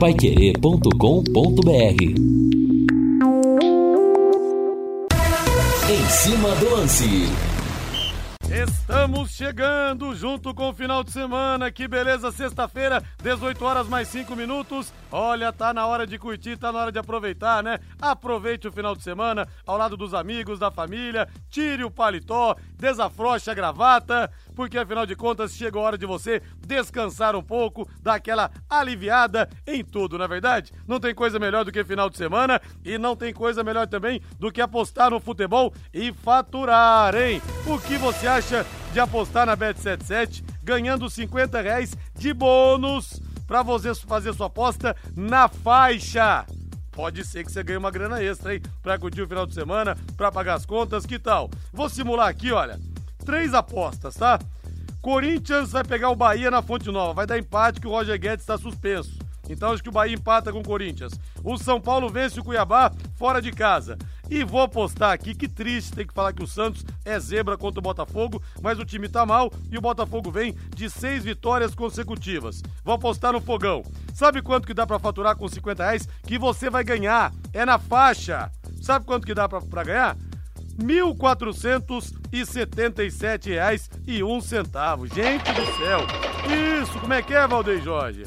paiquerê.com.br Em cima do lance. Estamos chegando junto com o final de semana. Que beleza, sexta-feira, 18 horas mais 5 minutos. Olha, tá na hora de curtir, tá na hora de aproveitar, né? Aproveite o final de semana ao lado dos amigos, da família. Tire o paletó, desafroche a gravata, porque afinal de contas chegou a hora de você descansar um pouco, dar aquela aliviada em tudo, não é verdade? Não tem coisa melhor do que final de semana e não tem coisa melhor também do que apostar no futebol e faturar, hein? O que você acha de apostar na Bet77 ganhando 50 reais de bônus para você fazer sua aposta na faixa? Pode ser que você ganhe uma grana extra, hein? Pra curtir o final de semana, pra pagar as contas, que tal? Vou simular aqui, olha. Três apostas, tá? Corinthians vai pegar o Bahia na Fonte Nova. Vai dar empate que o Roger Guedes está suspenso. Então acho que o Bahia empata com o Corinthians. O São Paulo vence o Cuiabá fora de casa. E vou apostar aqui, que triste, tem que falar que o Santos é zebra contra o Botafogo, mas o time tá mal e o Botafogo vem de seis vitórias consecutivas. Vou apostar no fogão. Sabe quanto que dá para faturar com 50 reais? Que você vai ganhar. É na faixa. Sabe quanto que dá para ganhar? R$ 1.477,01. Gente do céu! Isso, como é que é, Valdeir Jorge?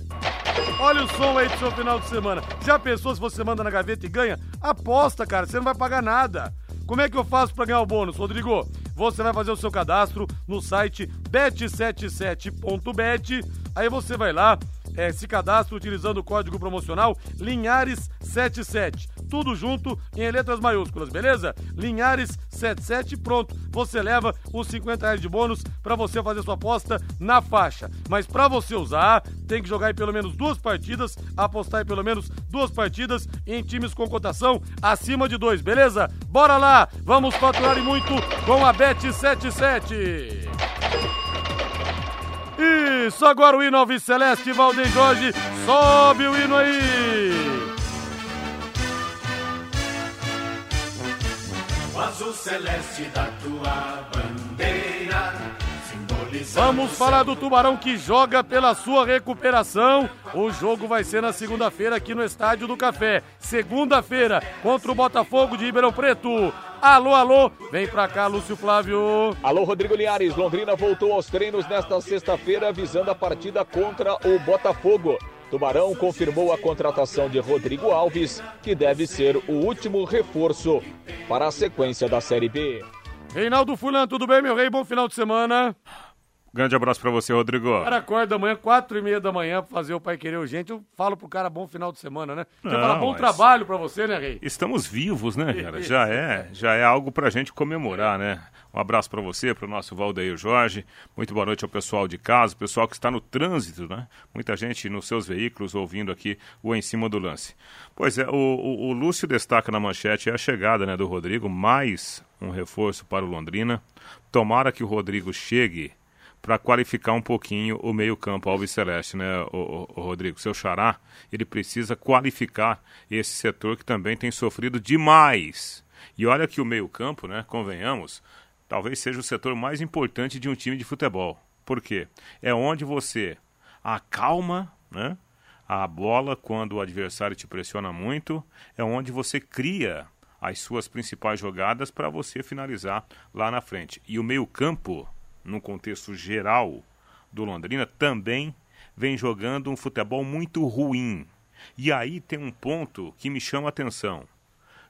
Olha o som aí do seu final de semana. Já pensou se você manda na gaveta e ganha? Aposta, cara, você não vai pagar nada. Como é que eu faço para ganhar o bônus, Rodrigo? Você vai fazer o seu cadastro no site bet77.bet. Aí você vai lá, é, se cadastra utilizando o código promocional Linhares77 tudo junto em letras maiúsculas, beleza? Linhares 77, pronto. Você leva os 50 reais de bônus para você fazer sua aposta na faixa. Mas para você usar, tem que jogar em pelo menos duas partidas, apostar em pelo menos duas partidas em times com cotação acima de dois, beleza? Bora lá, vamos faturar e muito com a Bet77. Isso, agora o hino Celeste, Valdeir Jorge, sobe o hino aí! Azul celeste da tua bandeira. Vamos falar do Tubarão que joga pela sua recuperação. O jogo vai ser na segunda-feira aqui no Estádio do Café. Segunda-feira contra o Botafogo de Ribeirão Preto. Alô, alô, vem pra cá, Lúcio Flávio. Alô, Rodrigo Linhares. Londrina voltou aos treinos nesta sexta-feira visando a partida contra o Botafogo. Tubarão confirmou a contratação de Rodrigo Alves, que deve ser o último reforço para a sequência da Série B. Reinaldo Fulan, tudo bem, meu rei? Bom final de semana. Grande abraço para você, Rodrigo. O cara acorda amanhã, quatro e meia da manhã, pra fazer o Pai Querer Urgente. Eu falo pro cara bom final de semana, né? Você fala bom trabalho para você, né, Rei? Estamos vivos, né, cara? Já é, já é algo pra gente comemorar, né? Um abraço para você, para o nosso Valdeir Jorge. Muito boa noite ao pessoal de casa, pessoal que está no trânsito, né? Muita gente nos seus veículos ouvindo aqui o Em Cima do Lance. Pois é, o, o, o Lúcio destaca na manchete a chegada né, do Rodrigo, mais um reforço para o Londrina. Tomara que o Rodrigo chegue para qualificar um pouquinho o meio-campo Alves Celeste, né, o, o, Rodrigo? Seu xará, ele precisa qualificar esse setor que também tem sofrido demais. E olha que o meio-campo, né, convenhamos, talvez seja o setor mais importante de um time de futebol. Por quê? É onde você acalma né, a bola quando o adversário te pressiona muito, é onde você cria as suas principais jogadas para você finalizar lá na frente. E o meio-campo, no contexto geral do Londrina, também vem jogando um futebol muito ruim. E aí tem um ponto que me chama a atenção.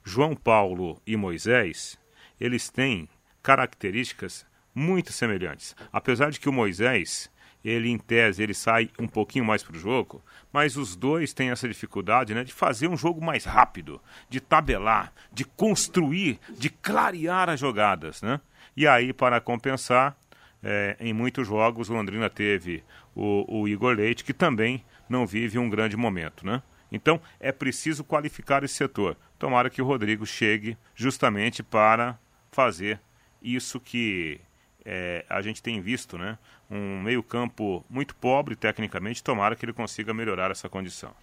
João Paulo e Moisés, eles têm características muito semelhantes. Apesar de que o Moisés, ele em tese, ele sai um pouquinho mais para o jogo, mas os dois têm essa dificuldade né, de fazer um jogo mais rápido, de tabelar, de construir, de clarear as jogadas. Né? E aí, para compensar, é, em muitos jogos, o Londrina teve o, o Igor Leite, que também não vive um grande momento. Né? Então, é preciso qualificar esse setor. Tomara que o Rodrigo chegue justamente para fazer isso que é, a gente tem visto, né? Um meio-campo muito pobre tecnicamente, tomara que ele consiga melhorar essa condição.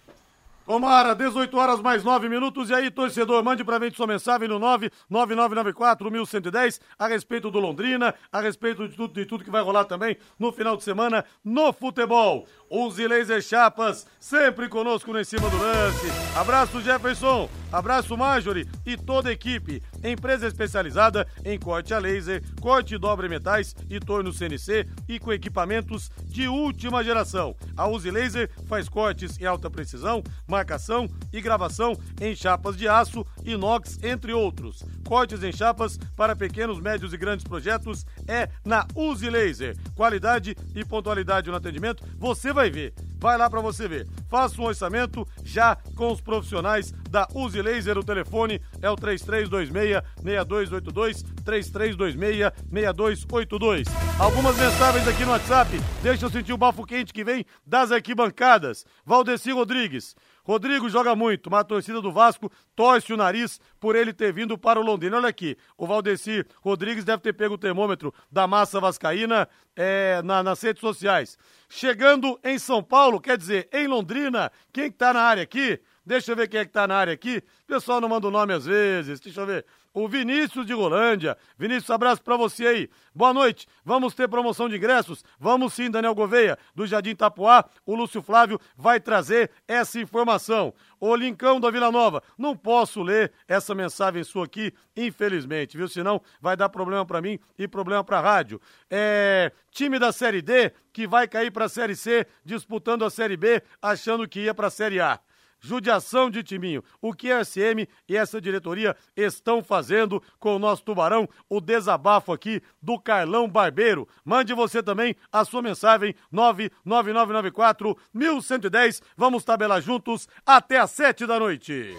Tomara, 18 horas mais 9 minutos. E aí, torcedor, mande pra gente sua mensagem no 99994-1110 a respeito do Londrina, a respeito de tudo, de tudo que vai rolar também no final de semana no futebol. Uzi Laser Chapas, sempre conosco no Em Cima do Lance. Abraço, Jefferson. Abraço, Marjorie e toda a equipe. Empresa especializada em corte a laser, corte e dobre metais e torno CNC e com equipamentos de última geração. A Uzi Laser faz cortes em alta precisão, marcação e gravação em chapas de aço, inox, entre outros. Cortes em chapas para pequenos, médios e grandes projetos é na Uzi Laser. Qualidade e pontualidade no atendimento, você vai ver. Vai lá para você ver. Faça um orçamento já com os profissionais da Uzi Laser. O telefone é o 3326-6282, 3326-6282. Algumas mensagens aqui no WhatsApp. Deixa eu sentir o bafo quente que vem das arquibancadas. Valdeci Rodrigues. Rodrigo joga muito, mas a torcida do Vasco torce o nariz por ele ter vindo para o Londrina. Olha aqui, o Valdeci Rodrigues deve ter pego o termômetro da massa vascaína é, na, nas redes sociais. Chegando em São Paulo, quer dizer, em Londrina, quem está na área aqui? Deixa eu ver quem é que tá na área aqui. O pessoal não manda o nome às vezes. Deixa eu ver. O Vinícius de Rolândia. Vinícius, abraço para você aí. Boa noite. Vamos ter promoção de ingressos? Vamos sim, Daniel Gouveia, do Jardim Tapuá. O Lúcio Flávio vai trazer essa informação. O Lincão da Vila Nova. Não posso ler essa mensagem sua aqui, infelizmente, viu? Senão vai dar problema para mim e problema pra rádio. É. Time da Série D que vai cair pra Série C, disputando a Série B, achando que ia pra Série A judiação de Timinho. O que a SM e essa diretoria estão fazendo com o nosso Tubarão? O desabafo aqui do Carlão Barbeiro. Mande você também a sua mensagem 99994 1110. Vamos tabelar juntos até às sete da noite.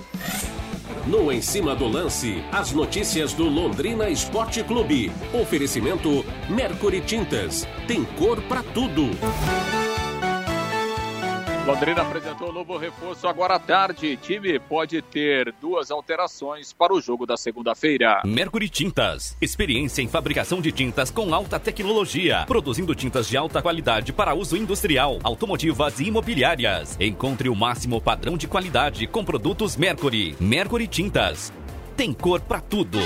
No Em Cima do Lance, as notícias do Londrina Esporte Clube. Oferecimento Mercury Tintas. Tem cor para tudo. Londrina apresentou um novo reforço agora à tarde. Time pode ter duas alterações para o jogo da segunda-feira. Mercury Tintas. Experiência em fabricação de tintas com alta tecnologia. Produzindo tintas de alta qualidade para uso industrial, automotivas e imobiliárias. Encontre o máximo padrão de qualidade com produtos Mercury. Mercury Tintas. Tem cor para tudo.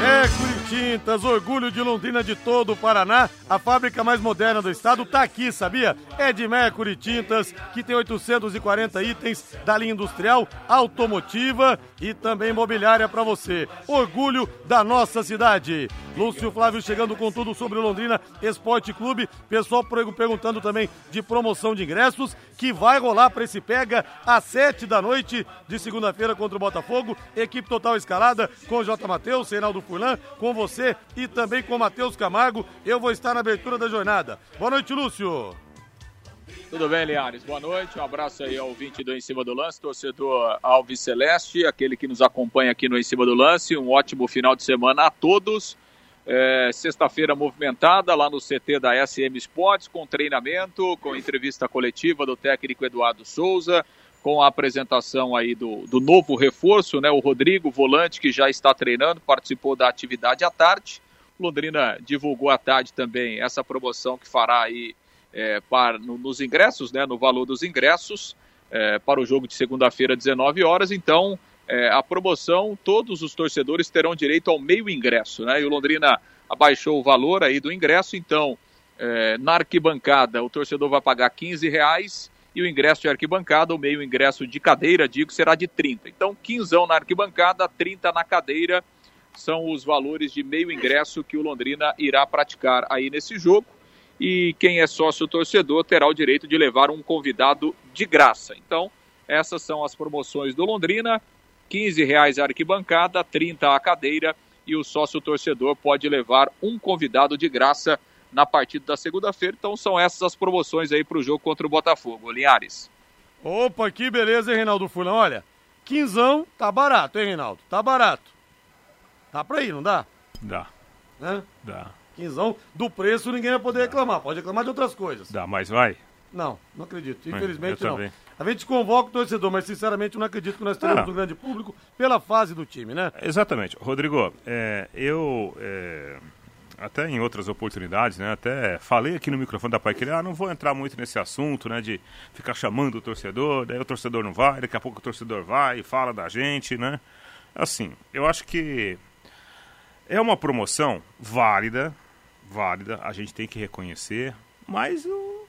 Mercury Tintas, orgulho de Londrina de todo o Paraná. A fábrica mais moderna do estado tá aqui, sabia? É de Mercury Tintas, que tem 840 itens da linha industrial, automotiva e também imobiliária para você. Orgulho da nossa cidade. Lúcio Flávio chegando com tudo sobre o Londrina Esporte Clube. Pessoal perguntando também de promoção de ingressos, que vai rolar para esse pega às sete da noite de segunda-feira contra o Botafogo. Equipe total escalada com J. Matheus, Reinaldo Furlan, com você e também com o Matheus Camargo. Eu vou estar na abertura da jornada. Boa noite, Lúcio. Tudo bem, Liares? Boa noite. Um abraço aí ao 22 Em Cima do Lance, torcedor Alves Celeste, aquele que nos acompanha aqui no Em Cima do Lance. Um ótimo final de semana a todos. É, Sexta-feira movimentada lá no CT da SM Sports, com treinamento, com entrevista coletiva do técnico Eduardo Souza, com a apresentação aí do, do novo reforço, né? O Rodrigo, volante, que já está treinando, participou da atividade à tarde. Londrina divulgou à tarde também essa promoção que fará aí é, para, no, nos ingressos, né? No valor dos ingressos é, para o jogo de segunda-feira, 19 horas. Então, é, a promoção, todos os torcedores terão direito ao meio ingresso, né? E o Londrina abaixou o valor aí do ingresso, então é, na arquibancada o torcedor vai pagar 15 reais e o ingresso de arquibancada, o meio ingresso de cadeira, digo, será de 30. Então, 15 na arquibancada, 30 na cadeira, são os valores de meio ingresso que o Londrina irá praticar aí nesse jogo. E quem é sócio torcedor terá o direito de levar um convidado de graça. Então, essas são as promoções do Londrina. 15 reais a arquibancada, 30 a cadeira e o sócio torcedor pode levar um convidado de graça na partida da segunda-feira. Então são essas as promoções aí para o jogo contra o Botafogo. Linhares. Opa, que beleza, hein, Reinaldo Fulano? Olha, quinzão tá barato, hein, Reinaldo? Tá barato. Dá pra ir, não dá? Dá. Né? Dá. Quinzão do preço ninguém vai poder reclamar. Pode reclamar de outras coisas. Dá, mas vai. Não, não acredito. Infelizmente eu não. também. A gente convoca o torcedor, mas sinceramente eu não acredito que nós teremos Ah. um grande público pela fase do time, né? Exatamente. Rodrigo, é, eu é, até em outras oportunidades, né? Até falei aqui no microfone da Pai que ah, não vou entrar muito nesse assunto, né? De ficar chamando o torcedor, daí o torcedor não vai, daqui a pouco o torcedor vai e fala da gente, né? Assim, eu acho que é uma promoção válida, válida, a gente tem que reconhecer, mas o,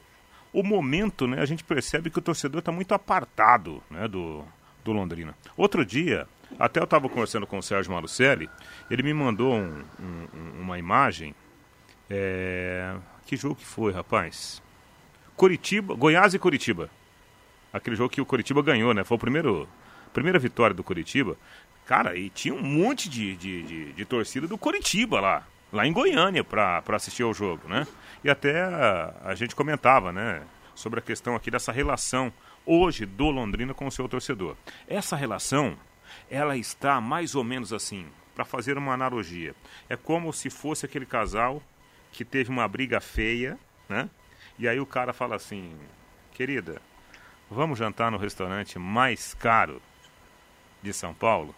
o momento, né? A gente percebe que o torcedor está muito apartado, né? Do, do Londrina. Outro dia, até eu estava conversando com o Sérgio Marucelli, ele me mandou um, um, uma imagem. É... Que jogo que foi, rapaz? Curitiba, Goiás e Curitiba. Aquele jogo que o Curitiba ganhou, né? Foi o primeiro, primeira vitória do Curitiba. Cara, e tinha um monte de, de, de, de torcida do Curitiba lá, lá em Goiânia, para assistir ao jogo, né? E até a, a gente comentava, né? Sobre a questão aqui dessa relação hoje do Londrina com o seu torcedor. Essa relação ela está mais ou menos assim, para fazer uma analogia. É como se fosse aquele casal que teve uma briga feia, né? E aí o cara fala assim: "Querida, vamos jantar no restaurante mais caro de São Paulo?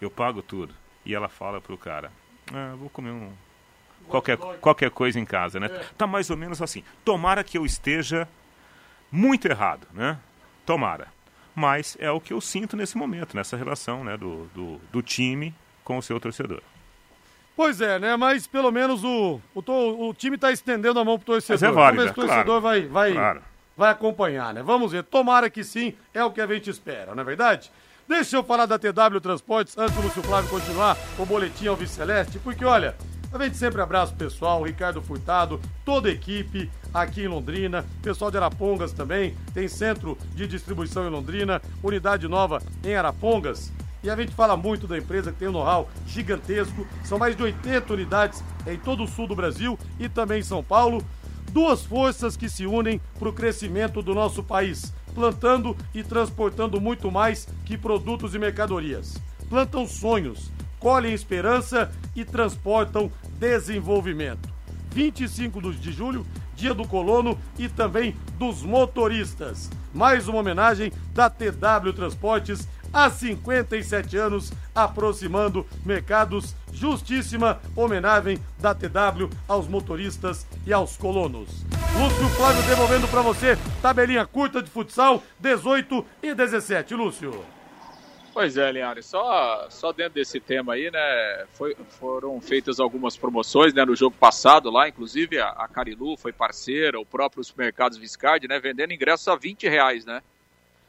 Eu pago tudo". E ela fala pro cara: ah, vou comer um qualquer, qualquer coisa em casa, né? Tá mais ou menos assim. Tomara que eu esteja muito errado, né? Tomara mas é o que eu sinto nesse momento, nessa relação né, do, do, do time com o seu torcedor. Pois é, né? Mas pelo menos o, o, o time está estendendo a mão pro torcedor. Mas é válido, Vamos ver se o torcedor claro, vai, vai, claro. vai acompanhar, né? Vamos ver. Tomara que sim, é o que a gente espera, não é verdade? Deixa eu falar da TW Transportes antes do Lúcio Flávio continuar o boletim Alves Celeste, porque olha, a gente sempre abraça o pessoal, Ricardo Furtado, toda a equipe aqui em Londrina, pessoal de Arapongas também, tem centro de distribuição em Londrina, unidade nova em Arapongas. E a gente fala muito da empresa que tem um know-how gigantesco, são mais de 80 unidades em todo o sul do Brasil e também em São Paulo. Duas forças que se unem para o crescimento do nosso país, plantando e transportando muito mais que produtos e mercadorias. Plantam sonhos, colhem esperança e transportam desenvolvimento. 25 de julho, dia do colono e também dos motoristas. Mais uma homenagem da TW Transportes há 57 anos, aproximando mercados. Justíssima homenagem da TW aos motoristas e aos colonos. Lúcio Flávio devolvendo para você tabelinha curta de futsal 18 e 17. Lúcio. Pois é, Linhares, só, só dentro desse tema aí, né, foi, foram feitas algumas promoções, né, no jogo passado lá, inclusive a, a Carilu foi parceira, o próprio Supermercados Viscardi, né, vendendo ingressos a 20 reais, né.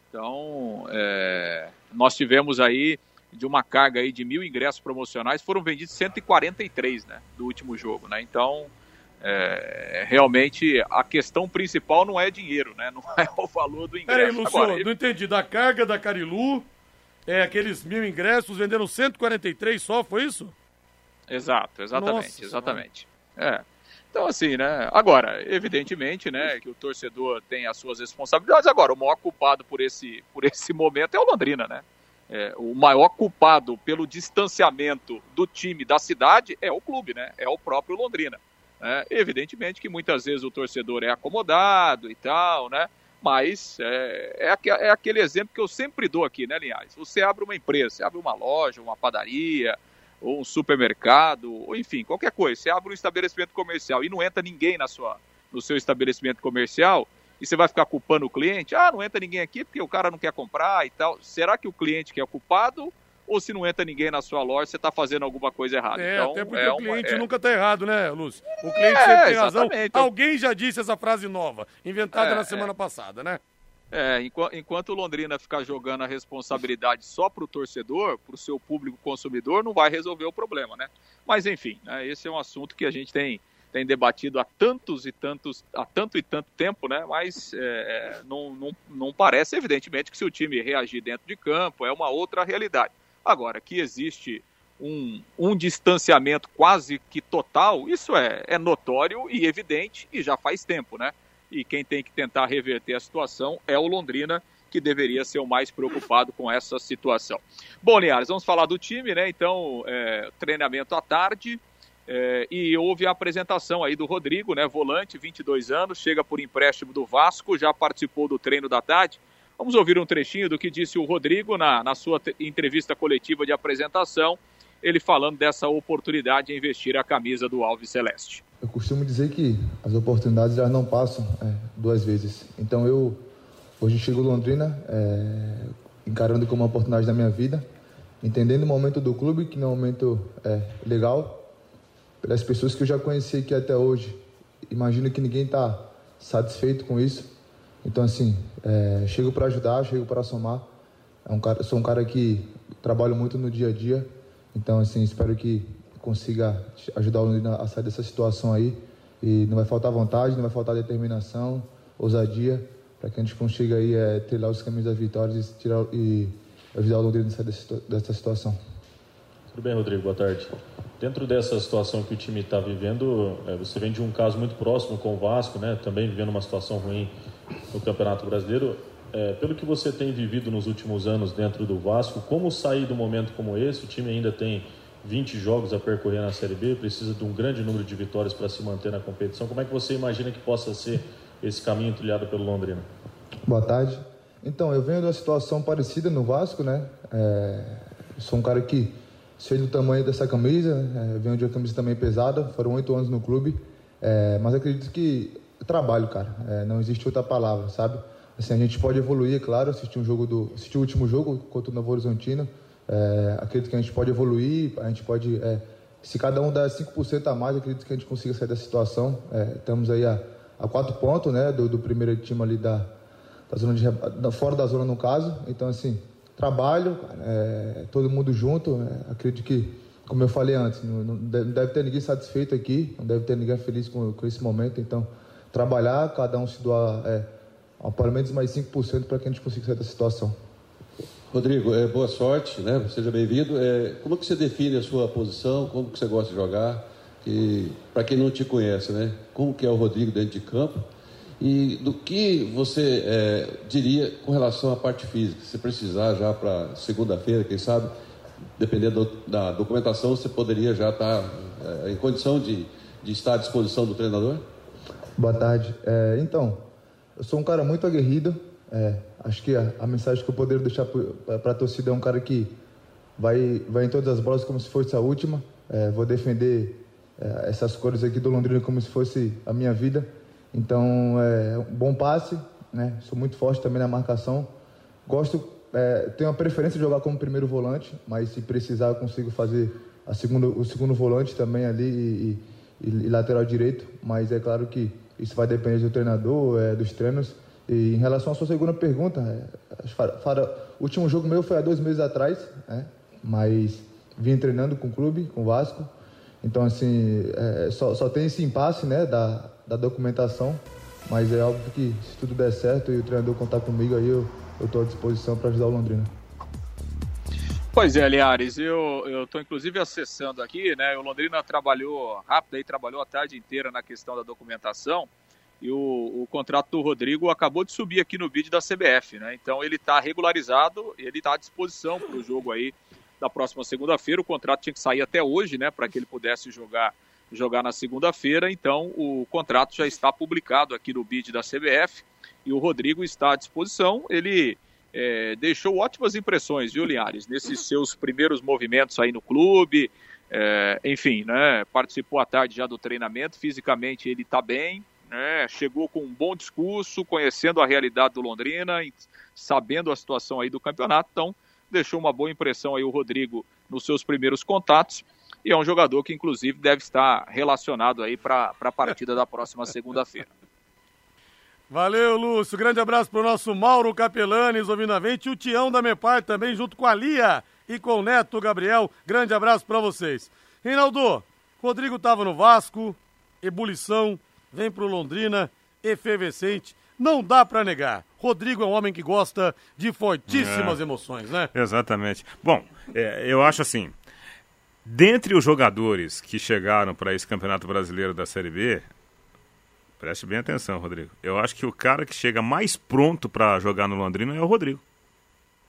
Então, é, nós tivemos aí, de uma carga aí de mil ingressos promocionais, foram vendidos 143, né, do último jogo, né, então... É, realmente a questão principal não é dinheiro, né? Não é o valor do ingresso. Peraí, Lúcio, Agora, não entendi. Da carga da Carilu, é, aqueles mil ingressos, venderam 143 só, foi isso? Exato, exatamente, Nossa, exatamente. É. Então, assim, né? Agora, evidentemente, né, que o torcedor tem as suas responsabilidades. Agora, o maior culpado por esse, por esse momento é o Londrina, né? É, o maior culpado pelo distanciamento do time da cidade é o clube, né? É o próprio Londrina. É, evidentemente que muitas vezes o torcedor é acomodado e tal, né? Mas é, é, é, aquele exemplo que eu sempre dou aqui, né, Linhares? Você abre uma empresa, você abre uma loja, uma padaria, ou um supermercado, ou enfim, qualquer coisa. Você abre um estabelecimento comercial e não entra ninguém na sua, no seu estabelecimento comercial, e você vai ficar culpando o cliente? Ah, não entra ninguém aqui porque o cara não quer comprar e tal. Será que o cliente que é culpado ou se não entra ninguém na sua loja, você está fazendo alguma coisa errada. É, então, até porque é o cliente uma, é... nunca está errado, né, Lúcio? O cliente sempre tem razão. Alguém já disse essa frase nova, inventada é, na semana é. passada, né? É, enquanto o Londrina ficar jogando a responsabilidade só para o torcedor, para o seu público consumidor, não vai resolver o problema, né? Mas enfim, né, esse é um assunto que a gente tem, tem debatido há tantos e tantos, há tanto e tanto tempo, né? Mas é não, não, não parece, evidentemente, que se o time reagir dentro de campo é uma outra realidade. Agora, que existe um, um distanciamento quase que total, isso é, é notório e evidente e já faz tempo, né? E quem tem que tentar reverter a situação é o Londrina, que deveria ser o mais preocupado com essa situação. Bom, Linhares, vamos falar do time, né? Então, é, treinamento à tarde. É, e houve a apresentação aí do Rodrigo, né? Volante, 22 anos, chega por empréstimo do Vasco, já participou do treino da tarde. Vamos ouvir um trechinho do que disse o Rodrigo na, na sua entrevista coletiva de apresentação ele falando dessa oportunidade em investir a camisa do Alves Celeste. Eu costumo dizer que as oportunidades já não passam é, duas vezes. Então eu hoje chego Londrina é, encarando como uma oportunidade da minha vida, entendendo o momento do clube, que é um momento é, legal, pelas pessoas que eu já conheci aqui até hoje. Imagino que ninguém está satisfeito com isso. Então, assim, é, chego para ajudar, chego para somar. É um cara, sou um cara que trabalho muito no dia a dia. Então, assim, espero que consiga ajudar o Londrina a sair dessa situação aí. E não vai faltar vontade, não vai faltar determinação, ousadia, para que a gente consiga aí é, trilhar os caminhos das vitórias e, tirar, e ajudar o Londrina a sair dessa situação. Tudo bem, Rodrigo? Boa tarde. Dentro dessa situação que o time está vivendo, é, você vem de um caso muito próximo com o Vasco, né? Também vivendo uma situação ruim no Campeonato Brasileiro. É, pelo que você tem vivido nos últimos anos dentro do Vasco, como sair do momento como esse? O time ainda tem 20 jogos a percorrer na Série B, precisa de um grande número de vitórias para se manter na competição. Como é que você imagina que possa ser esse caminho trilhado pelo Londrina? Boa tarde. Então, eu venho de uma situação parecida no Vasco, né? É, sou um cara que sei do tamanho dessa camisa, é, venho de uma camisa também pesada, foram oito anos no clube, é, mas acredito que trabalho, cara, é, não existe outra palavra, sabe? Assim, a gente pode evoluir, claro, assistir um jogo do, assistir o último jogo contra o Novo Horizontino, é, acredito que a gente pode evoluir, a gente pode, é, se cada um der 5% a mais, acredito que a gente consiga sair dessa situação, é, estamos aí a, a quatro pontos, né, do, do primeiro time ali da, da zona de, da, fora da zona no caso, então assim, trabalho, é, todo mundo junto. É, acredito que, como eu falei antes, não, não, deve ter ninguém satisfeito aqui, não deve ter ninguém feliz com, com esse momento. Então, trabalhar, cada um se doar é, pelo menos mais 5% para que a gente consiga sair da situação. Rodrigo, é, boa sorte, né? seja bem-vindo. É, como que você define a sua posição, como que você gosta de jogar? Para quem não te conhece, né? como que é o Rodrigo dentro de campo? E do que você é, diria com relação à parte física? Se precisar já para segunda-feira, quem sabe, dependendo da documentação, você poderia já estar é, em condição de, de estar à disposição do treinador? Boa tarde. É, então, eu sou um cara muito aguerrido. É, acho que a, a, mensagem que eu poderia deixar para a torcida é um cara que vai, vai em todas as bolas como se fosse a última. É, vou defender é, essas cores aqui do Londrina como se fosse a minha vida. Então, é um bom passe, né? Sou muito forte também na marcação. Gosto, é, tenho a preferência de jogar como primeiro volante, mas se precisar eu consigo fazer a segundo, o segundo volante também ali e, e, e, lateral direito. Mas é claro que isso vai depender do treinador, é, dos treinos. E em relação à sua segunda pergunta, é, o último jogo meu foi há dois meses atrás, né? mas vim treinando com o clube, com o Vasco. Então, assim, é, só, só tem esse impasse né, da, da documentação, mas é óbvio que se tudo der certo e o treinador contar comigo aí, eu estou à disposição para ajudar o Londrina. Pois é, Liares, eu estou inclusive acessando aqui, né? O Londrina trabalhou rápido aí, trabalhou a tarde inteira na questão da documentação e o, o contrato do Rodrigo acabou de subir aqui no vídeo da CBF, né? Então ele está regularizado, ele está à disposição para o jogo aí da próxima segunda-feira. O contrato tinha que sair até hoje, né? Para que ele pudesse jogar jogar na segunda-feira, então o contrato já está publicado aqui no BID da CBF e o Rodrigo está à disposição. Ele é, deixou ótimas impressões, viu, Linhares, nesses seus primeiros movimentos aí no clube. É, enfim, né, participou à tarde já do treinamento, fisicamente ele está bem, né, chegou com um bom discurso, conhecendo a realidade do Londrina, sabendo a situação aí do campeonato, então deixou uma boa impressão aí o Rodrigo nos seus primeiros contatos e é um jogador que, inclusive, deve estar relacionado aí para a partida da próxima segunda-feira. Valeu, Lúcio. Grande abraço para o nosso Mauro Capelanes, ouvindo a gente, e o Tião da Mepar também, junto com a Lia e com o Neto Gabriel. Grande abraço para vocês. Reinaldo, Rodrigo estava no Vasco, ebulição, vem para o Londrina, efervescente. Não dá para negar. Rodrigo é um homem que gosta de fortíssimas é, emoções, né? Exatamente. Bom, é, eu acho assim, Dentre os jogadores que chegaram para esse Campeonato Brasileiro da Série B, preste bem atenção, Rodrigo. Eu acho que o cara que chega mais pronto para jogar no Londrina é o Rodrigo.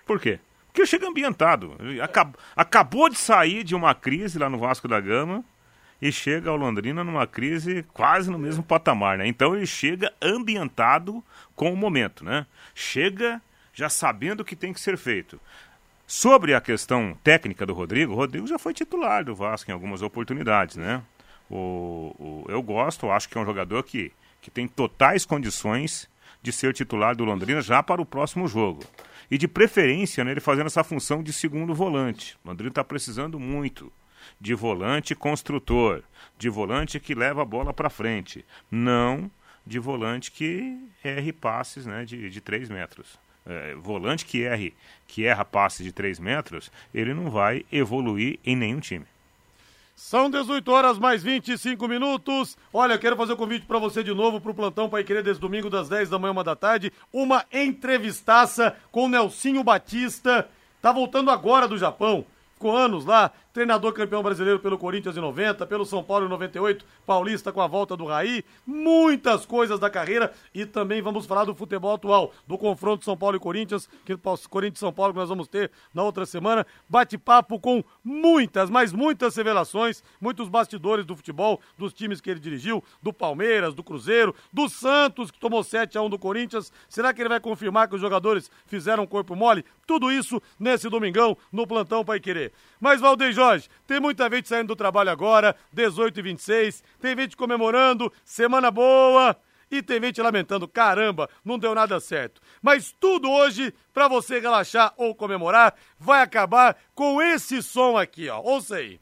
Por quê? Porque chega ambientado. Acab acabou de sair de uma crise lá no Vasco da Gama e chega ao Londrina numa crise quase no mesmo patamar, né? Então ele chega ambientado com o momento, né? Chega já sabendo o que tem que ser feito. Sobre a questão técnica do Rodrigo, o Rodrigo já foi titular do Vasco em algumas oportunidades, né? O, o, eu gosto, acho que é um jogador que, que tem totais condições de ser titular do Londrina já para o próximo jogo. E de preferência, né, ele fazendo essa função de segundo volante. O Londrina está precisando muito de volante construtor, de volante que leva a bola para frente, não de volante que erre passes né, de, de 3 metros é, volante que erre, que erra passes de 3 metros, ele não vai evoluir em nenhum time. São 18 horas mais 25 minutos. Olha, quero fazer o um convite para você de novo para o plantão Pai Querer desde domingo das 10 da manhã, uma da tarde. Uma entrevistaça com Nelsinho Batista. Tá voltando agora do Japão. Ficou anos lá, treinador campeão brasileiro pelo Corinthians em 90, pelo São Paulo em 98, paulista com a volta do Raí, muitas coisas da carreira e também vamos falar do futebol atual, do confronto São Paulo e Corinthians, que Corinthians e São Paulo que nós vamos ter na outra semana, bate-papo com muitas, mas muitas revelações, muitos bastidores do futebol, dos times que ele dirigiu, do Palmeiras, do Cruzeiro, do Santos que tomou 7 a 1 do Corinthians. Será que ele vai confirmar que os jogadores fizeram corpo mole? Tudo isso nesse domingão no plantão Pai Querer. Mas Valdeir Jorge, tem muita gente saindo do trabalho agora, 18 e 26, tem gente comemorando, semana boa, e tem gente lamentando, caramba, não deu nada certo. Mas tudo hoje, para você relaxar ou comemorar, vai acabar com esse som aqui, ó. Ouça aí.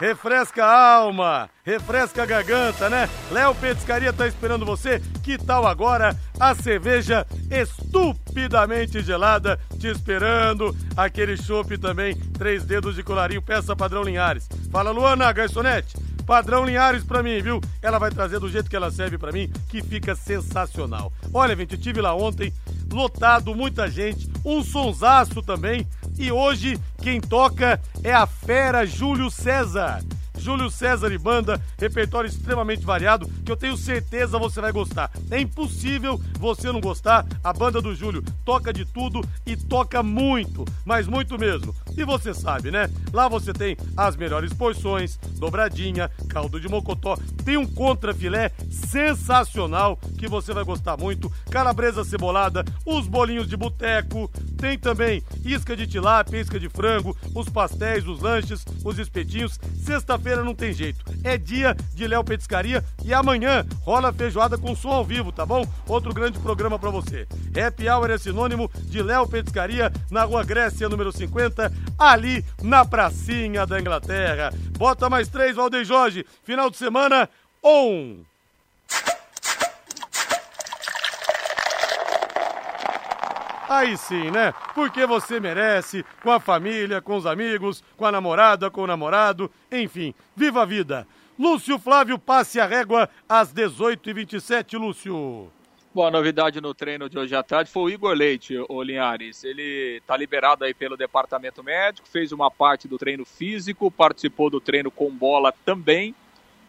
Refresca a alma, refresca a garganta, né? Léo Petiscaria tá esperando você. Que tal agora a cerveja estupidamente gelada te esperando? Aquele chopp também, três dedos de colarinho, peça padrão Linhares. Fala, Luana, garçonete. Padrão Linhares pra mim, viu? Ela vai trazer do jeito que ela serve pra mim, que fica sensacional. Olha, gente, eu tive lá ontem, lotado, muita gente, um sonsaço também. E hoje quem toca é a fera Júlio César. Júlio César e banda, repertório extremamente variado, que eu tenho certeza você vai gostar. É impossível você não gostar. A banda do Júlio toca de tudo e toca muito, mas muito mesmo. E você sabe, né? Lá você tem as melhores porções, dobradinha, caldo de mocotó, tem um contrafilé sensacional que você vai gostar muito, calabresa cebolada, os bolinhos de boteco, tem também isca de tilápia, isca de frango, os pastéis, os lanches, os espetinhos. Sexta-feira não tem jeito. É dia de Léo Petiscaria e amanhã rola feijoada com som ao vivo, tá bom? Outro grande programa para você. Happy Hour é sinônimo de Léo Petiscaria na Rua Grécia, número 50, ali na pracinha da Inglaterra. Bota mais três, Valdeir Jorge. Final de semana, on! Aí sim, né? Porque você merece, com a família, com os amigos, com a namorada, com o namorado, enfim, viva a vida. Lúcio Flávio, passe a régua às 18h27, Lúcio. Boa novidade no treino de hoje à tarde foi o Igor Leite, o Linhares. Ele está liberado aí pelo departamento médico, fez uma parte do treino físico, participou do treino com bola também.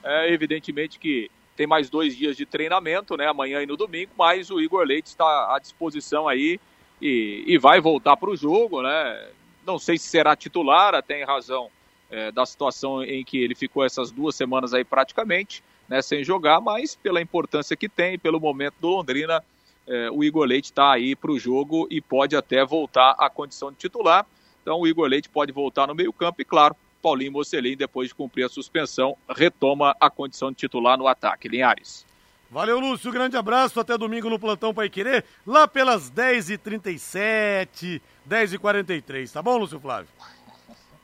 É, evidentemente que tem mais dois dias de treinamento, né? Amanhã e no domingo, mas o Igor Leite está à disposição aí e, e vai voltar para o jogo, né? Não sei se será titular, até em razão é, da situação em que ele ficou essas duas semanas aí praticamente, né, sem jogar, mas pela importância que tem, pelo momento do Londrina, é, o Igor Leite está aí para o jogo e pode até voltar à condição de titular. Então o Igor Leite pode voltar no meio-campo e, claro, Paulinho Mocelin, depois de cumprir a suspensão, retoma a condição de titular no ataque. Linhares. Valeu, Lúcio. Grande abraço. Até domingo no Plantão Pai Querer, lá pelas 10h37, 10h43. Tá bom, Lúcio Flávio?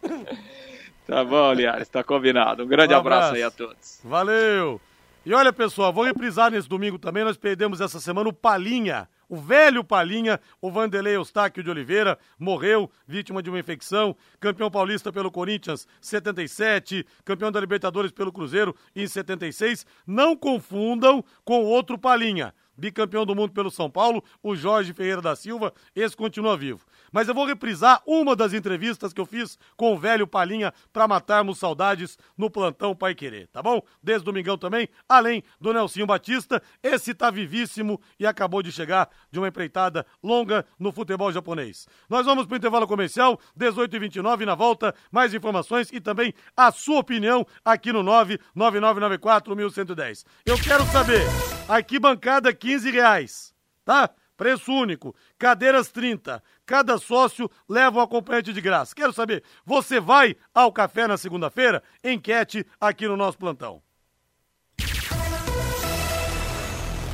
tá bom, Liares. Tá combinado. Um grande um abraço. abraço aí a todos. Valeu. E olha, pessoal, vou reprisar nesse domingo também. Nós perdemos essa semana o Palinha o velho Palinha, o Vanderlei Eustáquio de Oliveira, morreu vítima de uma infecção, campeão paulista pelo Corinthians 77, campeão da Libertadores pelo Cruzeiro em 76. Não confundam com outro Palinha. Bicampeão do mundo pelo São Paulo, o Jorge Ferreira da Silva, esse continua vivo. Mas eu vou reprisar uma das entrevistas que eu fiz com o velho Palinha para matarmos saudades no plantão Pai Querer, tá bom? Desde domingão também, além do Nelsinho Batista, esse tá vivíssimo e acabou de chegar de uma empreitada longa no futebol japonês. Nós vamos pro intervalo comercial, 18 e 29 na volta, mais informações e também a sua opinião aqui no 99994 1110. Eu quero saber, arquibancada 15 reais, tá? Preço único, cadeiras 30. Cada sócio leva um acompanhante de graça. Quero saber, você vai ao café na segunda-feira? Enquete aqui no nosso plantão.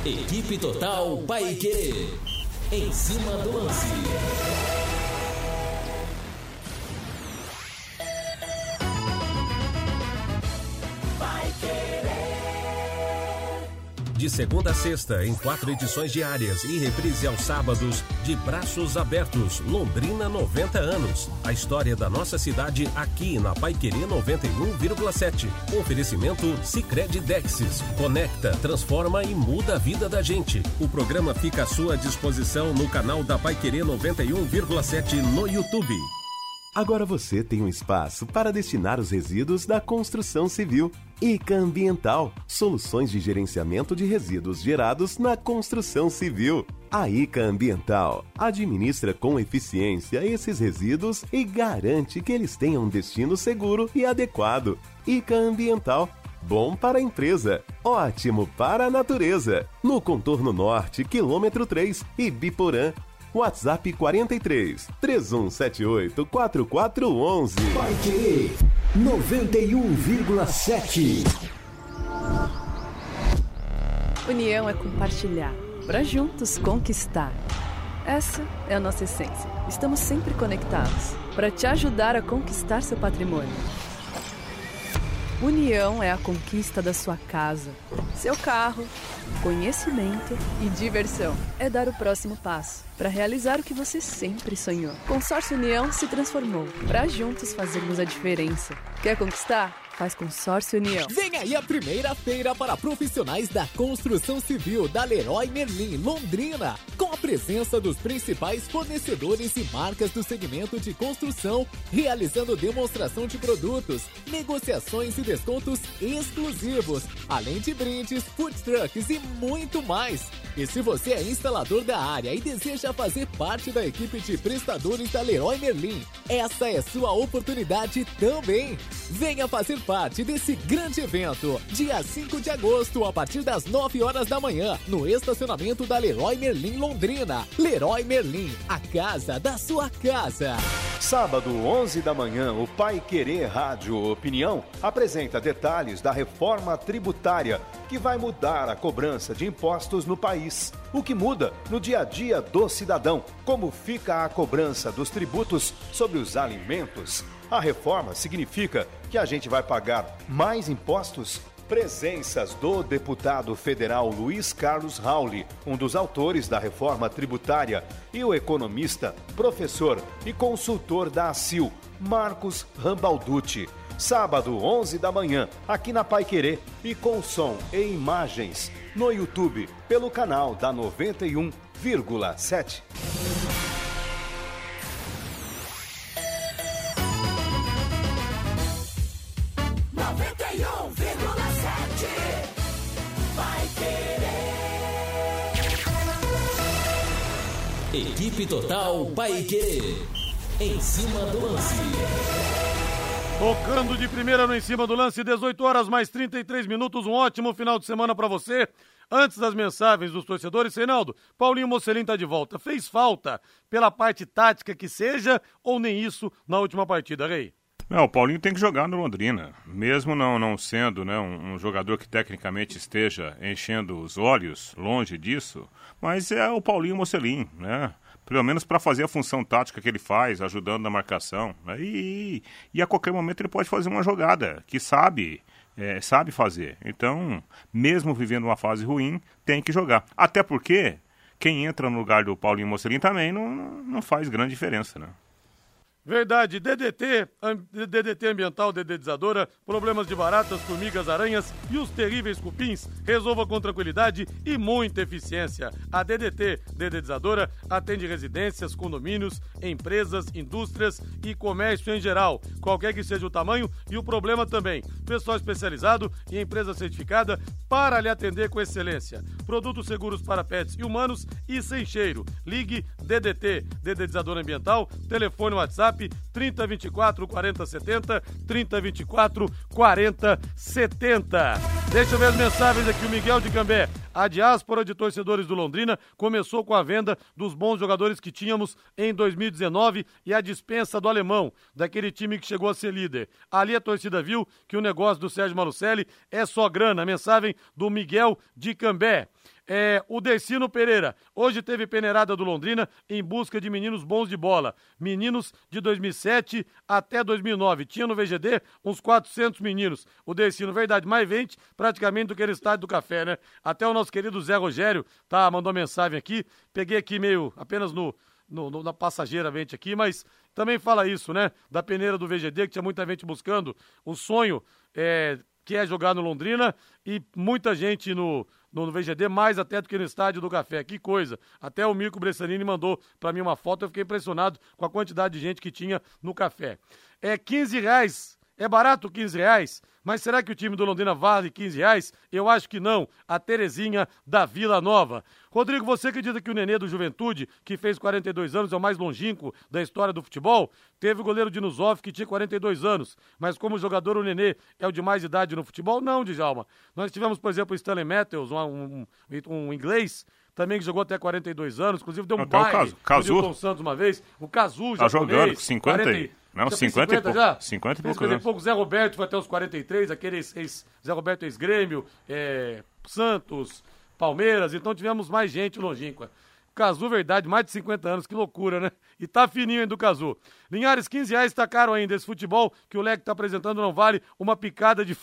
Equipe Total Paique. Em cima do lance. De segunda a sexta, em quatro edições diárias e reprise aos sábados, de braços abertos, Londrina 90 anos. A história da nossa cidade aqui na Paiquerê 91,7. Oferecimento Sicredi Dexis. Conecta, transforma e muda a vida da gente. O programa fica à sua disposição no canal da Paiquerê 91,7 no YouTube. Agora você tem um espaço para destinar os resíduos da construção civil. ICA Ambiental soluções de gerenciamento de resíduos gerados na construção civil. A ICA Ambiental administra com eficiência esses resíduos e garante que eles tenham um destino seguro e adequado. ICA Ambiental Bom para a empresa, ótimo para a natureza. No contorno norte, quilômetro 3, Ibiporã, WhatsApp 43 3178 4411. Vai querer 91,7. União é compartilhar, para juntos conquistar. Essa é a nossa essência. Estamos sempre conectados para te ajudar a conquistar seu patrimônio. União é a conquista da sua casa, seu carro, conhecimento e diversão. É dar o próximo passo para realizar o que você sempre sonhou. Consórcio União se transformou para juntos fazermos a diferença. Quer conquistar? Faz Consórcio União. Vem aí a primeira feira para profissionais da construção civil da Leroy Merlin, Londrina, com a presença dos principais fornecedores e marcas do segmento de construção, realizando demonstração de produtos, negociações e descontos exclusivos, além de brindes, food trucks e muito mais. E se você é instalador da área e deseja fazer parte da equipe de prestadores da Leroy Merlin, essa é sua oportunidade também. Venha fazer parte desse grande evento, dia 5 de agosto, a partir das 9 horas da manhã, no estacionamento da Leroy Merlin Londrina. Leroy Merlin, a casa da sua casa. Sábado, 11 da manhã, o Pai Querer Rádio Opinião apresenta detalhes da reforma tributária que vai mudar a cobrança de impostos no país. O que muda no dia a dia do cidadão? Como fica a cobrança dos tributos sobre os alimentos? A reforma significa que a gente vai pagar mais impostos? Presenças do deputado federal Luiz Carlos Rauli, um dos autores da reforma tributária, e o economista, professor e consultor da ACIL, Marcos Rambalducci. Sábado, 11 da manhã, aqui na Pai Querer e com som e imagens no YouTube pelo canal da 91,7. Equipe Total Paique. Em cima do lance. Tocando de primeira no em cima do lance, 18 horas mais 33 minutos. Um ótimo final de semana para você. Antes das mensagens dos torcedores, Reinaldo, Paulinho Mocelin tá de volta. Fez falta pela parte tática que seja ou nem isso na última partida, Rei? Não, o Paulinho tem que jogar no Londrina. Mesmo não, não sendo né, um, um, jogador que tecnicamente esteja enchendo os olhos, longe disso, mas é o Paulinho Mocelin, né? Pelo menos para fazer a função tática que ele faz, ajudando na marcação. Né? E, e, a qualquer momento ele pode fazer uma jogada que sabe, é, sabe fazer. Então, mesmo vivendo uma fase ruim, tem que jogar. Até porque quem entra no lugar do Paulinho Mocelin também não, não faz grande diferença, né? Verdade, DDT, DDT ambiental, dedetizadora, problemas de baratas, formigas, aranhas e os terríveis cupins, resolva com tranquilidade e muita eficiência. A DDT, dedetizadora, atende residências, condomínios, empresas, indústrias e comércio em geral, qualquer que seja o tamanho e o problema também. Pessoal especializado e empresa certificada para lhe atender com excelência. Produtos seguros para pets e humanos e sem cheiro. Ligue DDT, dedetizadora ambiental, telefone WhatsApp WhatsApp 3024 4070, 3024 4070. Deixa eu ver as mensagens aqui. O Miguel de Cambé. A diáspora de torcedores do Londrina começou com a venda dos bons jogadores que tínhamos em 2019 e a dispensa do alemão, daquele time que chegou a ser líder. Ali a torcida viu que o negócio do Sérgio Malucelli é só grana. Mensagem do Miguel de Cambé. É, o Decino Pereira. Hoje teve peneirada do Londrina em busca de meninos bons de bola. Meninos de 2007 até 2009. Tinha no VGD uns 400 meninos. O Decino, verdade, mais 20 praticamente do que no estádio do café, né? Até o nosso querido Zé Rogério tá, mandou mensagem aqui. Peguei aqui meio apenas no, no, no, na passageira vente aqui, mas também fala isso, né? Da peneira do VGD, que tinha muita gente buscando o sonho é, que é jogar no Londrina e muita gente no, no, no, VGD, mais até do que no Estádio do Café. Que coisa! Até o Mirko Bressanini mandou para mim uma foto, eu fiquei impressionado com a quantidade de gente que tinha no café. É 15 reais é barato 15 reais, mas será que o time do Londrina vale 15 reais? Eu acho que não. A Terezinha da Vila Nova. Rodrigo, você acredita que o Nenê do Juventude, que fez 42 anos, é o mais longínquo da história do futebol? Teve o goleiro Dinuzov, que tinha 42 anos, mas como jogador o Nenê é o de mais idade no futebol? Não, Djalma. Nós tivemos, por exemplo, o Stanley Matthews, um, um, um inglês, também que jogou até 42 anos, inclusive deu um até baile. O Cazu. Santos uma vez. O Cazu já tá jogando com 50 40... Não, já 50, 50 e já? 50 e poucos anos. pouco. Zé Roberto foi até os 43, aquele ex, ex Zé Roberto ex-grêmio, é, Santos, Palmeiras, então tivemos mais gente longínqua. Cazu, verdade, mais de 50 anos, que loucura, né? E tá fininho ainda o Cazu. Linhares, 15 reais tá caro ainda. Esse futebol que o Leque tá apresentando não vale uma picada de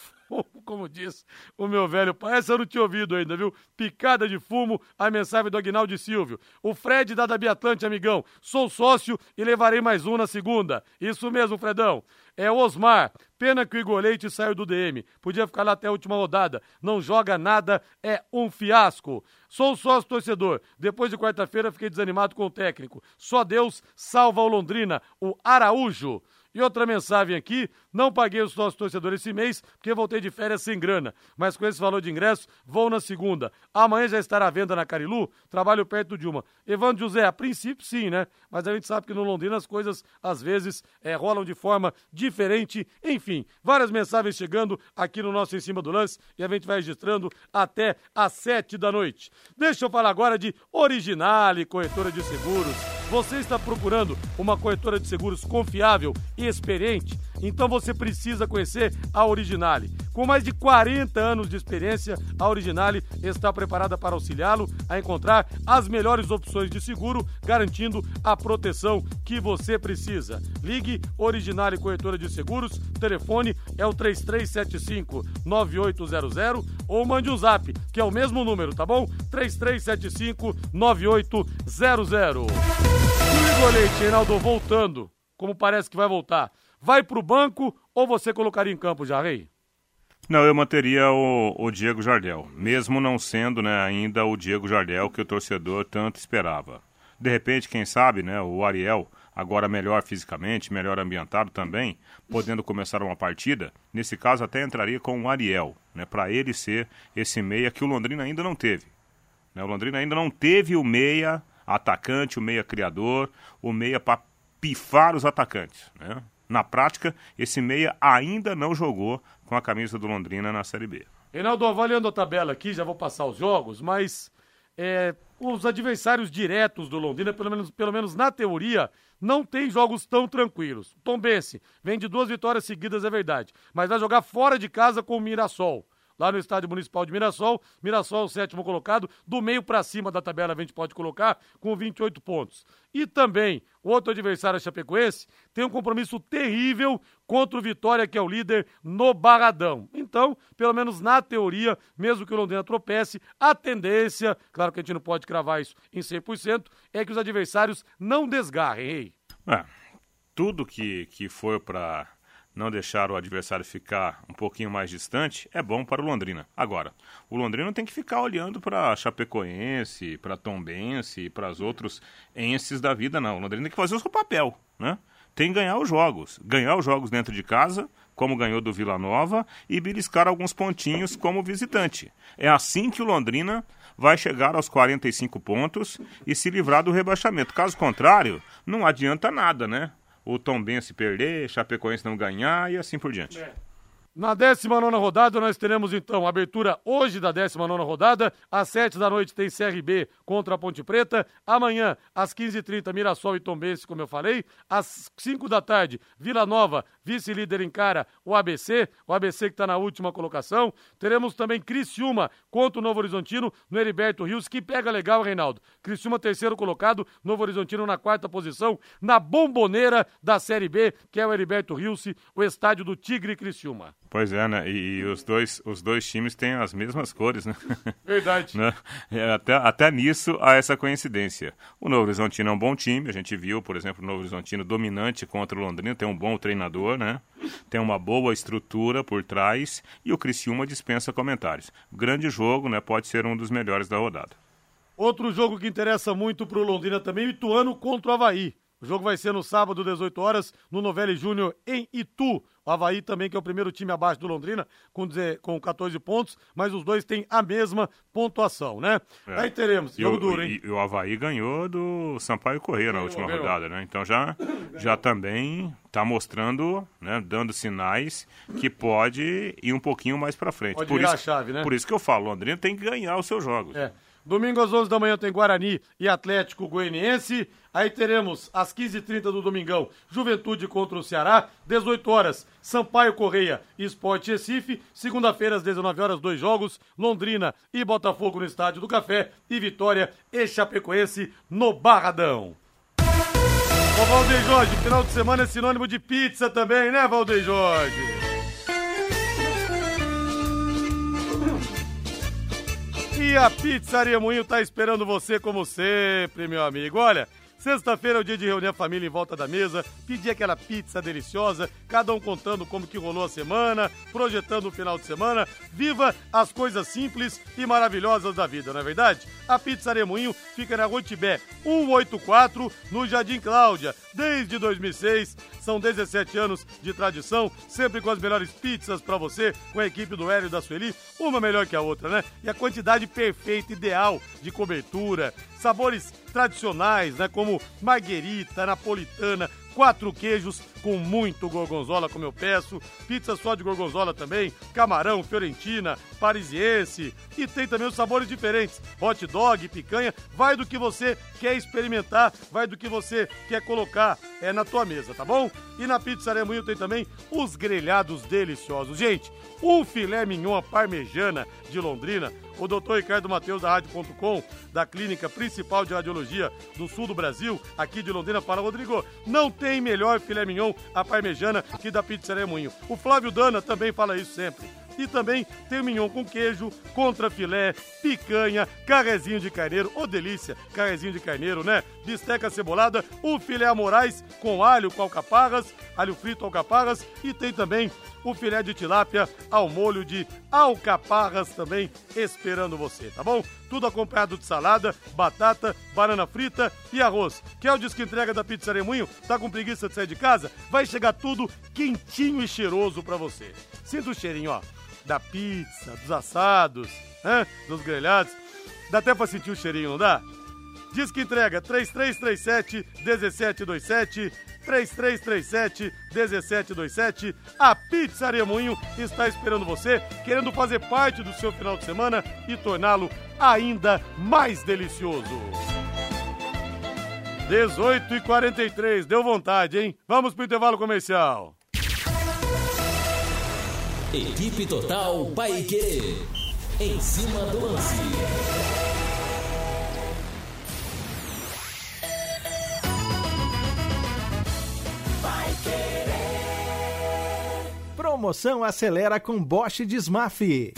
como diz o meu velho pai. Essa eu não tinha ouvido ainda, viu? Picada de fumo, a mensagem do Agnaldo Silvio. O Fred da Dabi Atlante, amigão. Sou sócio e levarei mais um na segunda. Isso mesmo, Fredão. É Osmar. Pena que o Igor Leite saiu do DM. Podia ficar lá até a última rodada. Não joga nada, é um fiasco. Sou sócio torcedor. Depois de quarta-feira fiquei desanimado com o técnico. Só Deus salva o Londrina, o Araújo. E outra mensagem aqui, não paguei os nossos torcedores esse mês, porque voltei de férias sem grana. Mas com esse valor de ingresso, vou na segunda. Amanhã já estará à venda na Carilu, trabalho perto de uma. Evandro José, a princípio sim, né? Mas a gente sabe que no Londrina as coisas, às vezes, é, rolam de forma diferente. Enfim, várias mensagens chegando aqui no nosso Em Cima do Lance e a gente vai registrando até às sete da noite. Deixa eu falar agora de Originale, corretora de seguros. Você está procurando uma corretora de seguros confiável experiente? Então você precisa conhecer a Originale. Com mais de 40 anos de experiência, a Originale está preparada para auxiliá-lo a encontrar as melhores opções de seguro, garantindo a proteção que você precisa. Ligue Originale Corretora de Seguros, telefone é o 3375 9800 ou mande um zap, que é o mesmo número, tá bom? 3375 9800. E o Igor Leite, Reinaldo, voltando, como parece que vai voltar vai para o banco ou você colocaria em campo já, Rei? Não, eu manteria o, o, Diego Jardel, mesmo não sendo né, ainda o Diego Jardel que o torcedor tanto esperava. De repente, quem sabe, né, o Ariel, agora melhor fisicamente, melhor ambientado também, podendo começar uma partida, nesse caso até entraria com o Ariel, né, para ele ser esse meia que o Londrina ainda não teve. Né, o Londrina ainda não teve o meia atacante, o meia criador, o meia para pifar os atacantes. Né? Na prática, esse meia ainda não jogou com a camisa do Londrina na Série B. Reinaldo, avaliando a tabela aqui, já vou passar os jogos, mas é, os adversários diretos do Londrina, pelo menos, pelo menos na teoria, não tem jogos tão tranquilos. Tom Bense vem de duas vitórias seguidas, é verdade, mas vai jogar fora de casa com o Mirassol lá no Estádio Municipal de Mirassol. Mirassol, o sétimo colocado, do meio para cima da tabela a gente pode colocar, com 28 pontos. E também, o outro adversário, a Chapecoense, tem um compromisso terrível contra o Vitória, que é o líder no Barradão. Então, pelo menos na teoria, mesmo que o Londrina tropece, a tendência, claro que a gente não pode cravar isso em 100%, é que os adversários não desgarrem, hein? É, tudo que, que for para não deixar o adversário ficar um pouquinho mais distante, é bom para o Londrina. Agora, o Londrina tem que ficar olhando para Chapecoense, para Tombense, para os outros enses da vida, não. O Londrina tem que fazer o seu papel, né? Tem que ganhar os jogos. Ganhar os jogos dentro de casa, como ganhou do Vila Nova, e beliscar alguns pontinhos como visitante. É assim que o Londrina vai chegar aos 45 pontos e se livrar do rebaixamento. Caso contrário, não adianta nada, né? O Tom se perder, Chapecoense não ganhar e assim por diante. É. Na 19 rodada, nós teremos então a abertura hoje da 19 rodada. Às 7 da noite tem CRB contra a Ponte Preta. Amanhã, às 15h30, Mirassol e Tombense, como eu falei. Às 5 da tarde, Vila Nova, vice-líder em cara, o ABC. O ABC que está na última colocação. Teremos também Criciúma contra o Novo Horizontino no Heriberto Rios, que pega legal, Reinaldo. Criciúma, terceiro colocado, Novo Horizontino na quarta posição, na bomboneira da Série B, que é o Heriberto Rios, o estádio do Tigre Criciúma. Pois é, né? E, e, os, dois, os dois times têm as mesmas cores, né? Verdade. né? É, até, até nisso há essa coincidência. O Novo Horizontino é um bom time, a gente viu, por exemplo, o Novo Horizontino dominante contra o Londrina, tem um bom treinador, né? Tem uma boa estrutura por trás e o Criciúma dispensa comentários. Grande jogo, né? Pode ser um dos melhores da rodada. Outro jogo que interessa muito para o Londrina também, o Ituano contra o Havaí. O jogo vai ser no sábado, 18 horas, no Novelli Júnior, em Itu. Havaí também, que é o primeiro time abaixo do Londrina, com, com 14 pontos, mas os dois têm a mesma pontuação, né? É. Aí teremos, jogo o, duro, hein? E, e, o Havaí ganhou do Sampaio Correia na última ganhou. rodada, né? Então já, já também está mostrando, né, dando sinais que pode ir um pouquinho mais para frente. Pode por isso, a chave, né? Por isso que eu falo, o Londrina tem que ganhar os seus jogos. É. Domingo às 11 da manhã tem Guarani e Atlético Goianiense. Aí teremos às 15h30 do Domingão, Juventude contra o Ceará. 18 horas, Sampaio Correia e Esporte Recife. Segunda-feira, às 19 horas, dois jogos: Londrina e Botafogo no Estádio do Café. E Vitória e Chapecoense no Barradão. Ô, Valdeir Jorge, final de semana é sinônimo de pizza também, né, Valdeir Jorge? E a Pizzaria Moinho tá esperando você como sempre, meu amigo. Olha, Sexta-feira é o dia de reunir a família em volta da mesa, pedir aquela pizza deliciosa, cada um contando como que rolou a semana, projetando o final de semana. Viva as coisas simples e maravilhosas da vida, não é verdade? A Pizzaria Moinho fica na Rua Tibé 184, no Jardim Cláudia, desde 2006. São 17 anos de tradição, sempre com as melhores pizzas para você, com a equipe do Hélio e da Sueli, uma melhor que a outra, né? E a quantidade perfeita, ideal de cobertura, sabores tradicionais, né? Como marguerita, napolitana, quatro queijos com muito gorgonzola, como eu peço, pizza só de gorgonzola também, camarão, fiorentina, parisiense e tem também os sabores diferentes, hot dog, picanha, vai do que você quer experimentar, vai do que você quer colocar é na tua mesa, tá bom? E na Pizzaria Moinho tem também os grelhados deliciosos. Gente, um filé mignon parmejana de Londrina o doutor Ricardo Mateus, da Rádio.com, da Clínica Principal de Radiologia do Sul do Brasil, aqui de Londrina, fala, Rodrigo, não tem melhor filé mignon a parmejana que da Pizzaria Moinho. O Flávio Dana também fala isso sempre. E também tem mignon com queijo, contra filé, picanha, carrezinho de carneiro, ô oh, delícia, carrezinho de carneiro, né? Bisteca cebolada, o filé a morais com alho com alcaparras, alho frito alcaparras e tem também o filé de tilápia ao molho de alcaparras também esperando você, tá bom? Tudo acompanhado de salada, batata, banana frita e arroz. Quer o disco entrega da Pizzaria Moinho? Tá com preguiça de sair de casa? Vai chegar tudo quentinho e cheiroso para você. Sinta o cheirinho, ó da pizza, dos assados, né? dos grelhados. Dá até pra sentir o cheirinho, não dá? Diz que entrega 3337 1727 3337 1727. A Pizzaria Moinho está esperando você, querendo fazer parte do seu final de semana e torná-lo ainda mais delicioso. 18 e 43, deu vontade, hein? Vamos pro intervalo comercial. Equipe Total Paique. Em cima do lance. Promoção acelera com Bosch Desmaf.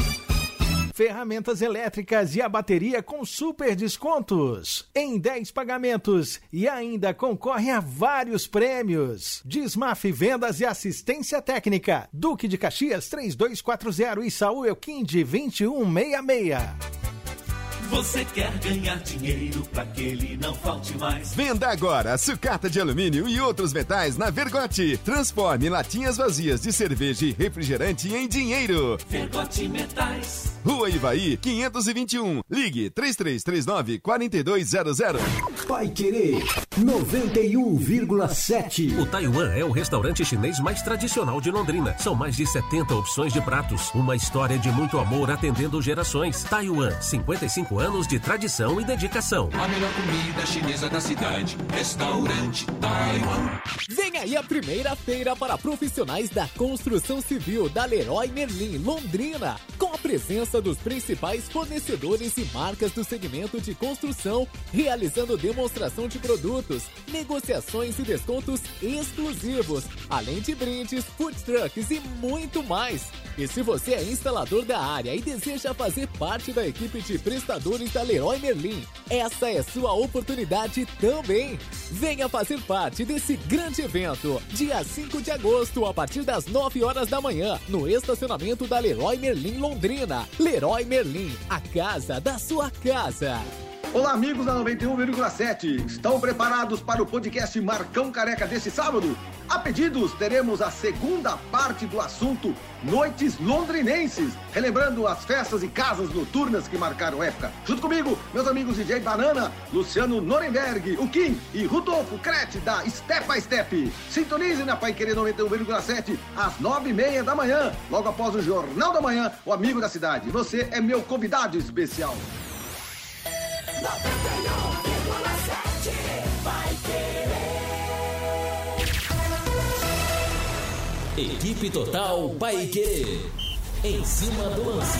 Ferramentas elétricas e a bateria com super descontos em 10 pagamentos e ainda concorre a vários prêmios. Dismaf Vendas e Assistência Técnica. Duque de Caxias 3240 e Saúl Elquinde 2166. Você quer ganhar dinheiro para que ele não falte mais? Venda agora sucata de alumínio e outros metais na Vergote. Transforme latinhas vazias de cerveja e refrigerante em dinheiro. Vergote Metais. Rua Ivaí, 521. Ligue 3339 4200. Pai Querer 91,7. O Taiwan é o restaurante chinês mais tradicional de Londrina. São mais de 70 opções de pratos. Uma história de muito amor atendendo gerações. Taiwan, 55 anos de tradição e dedicação. A melhor comida chinesa da cidade. Restaurante Taiwan. Vem aí a primeira feira para profissionais da construção civil da Leroy Merlin, Londrina. Com a presença dos principais fornecedores e marcas do segmento de construção, realizando demonstração de produtos, negociações e descontos exclusivos, além de brindes, food trucks e muito mais. E se você é instalador da área e deseja fazer parte da equipe de prestadores da Leroy Merlin, essa é sua oportunidade também. Venha fazer parte desse grande evento, dia 5 de agosto, a partir das 9 horas da manhã, no estacionamento da Leroy Merlin Londrina. Leroy Merlin, a casa da sua casa. Olá, amigos da 91,7. Estão preparados para o podcast Marcão Careca desse sábado? A pedidos, teremos a segunda parte do assunto Noites Londrinenses, relembrando as festas e casas noturnas que marcaram época. Junto comigo, meus amigos DJ Banana, Luciano Norenberg, o Kim e Rudolfo Crete da Step by Step. Sintonize na Pai Querer 91,7 às nove e meia da manhã, logo após o Jornal da Manhã, o Amigo da Cidade. Você é meu convidado especial. 91,7 vai querer. Equipe Total Paique. Em cima do lance.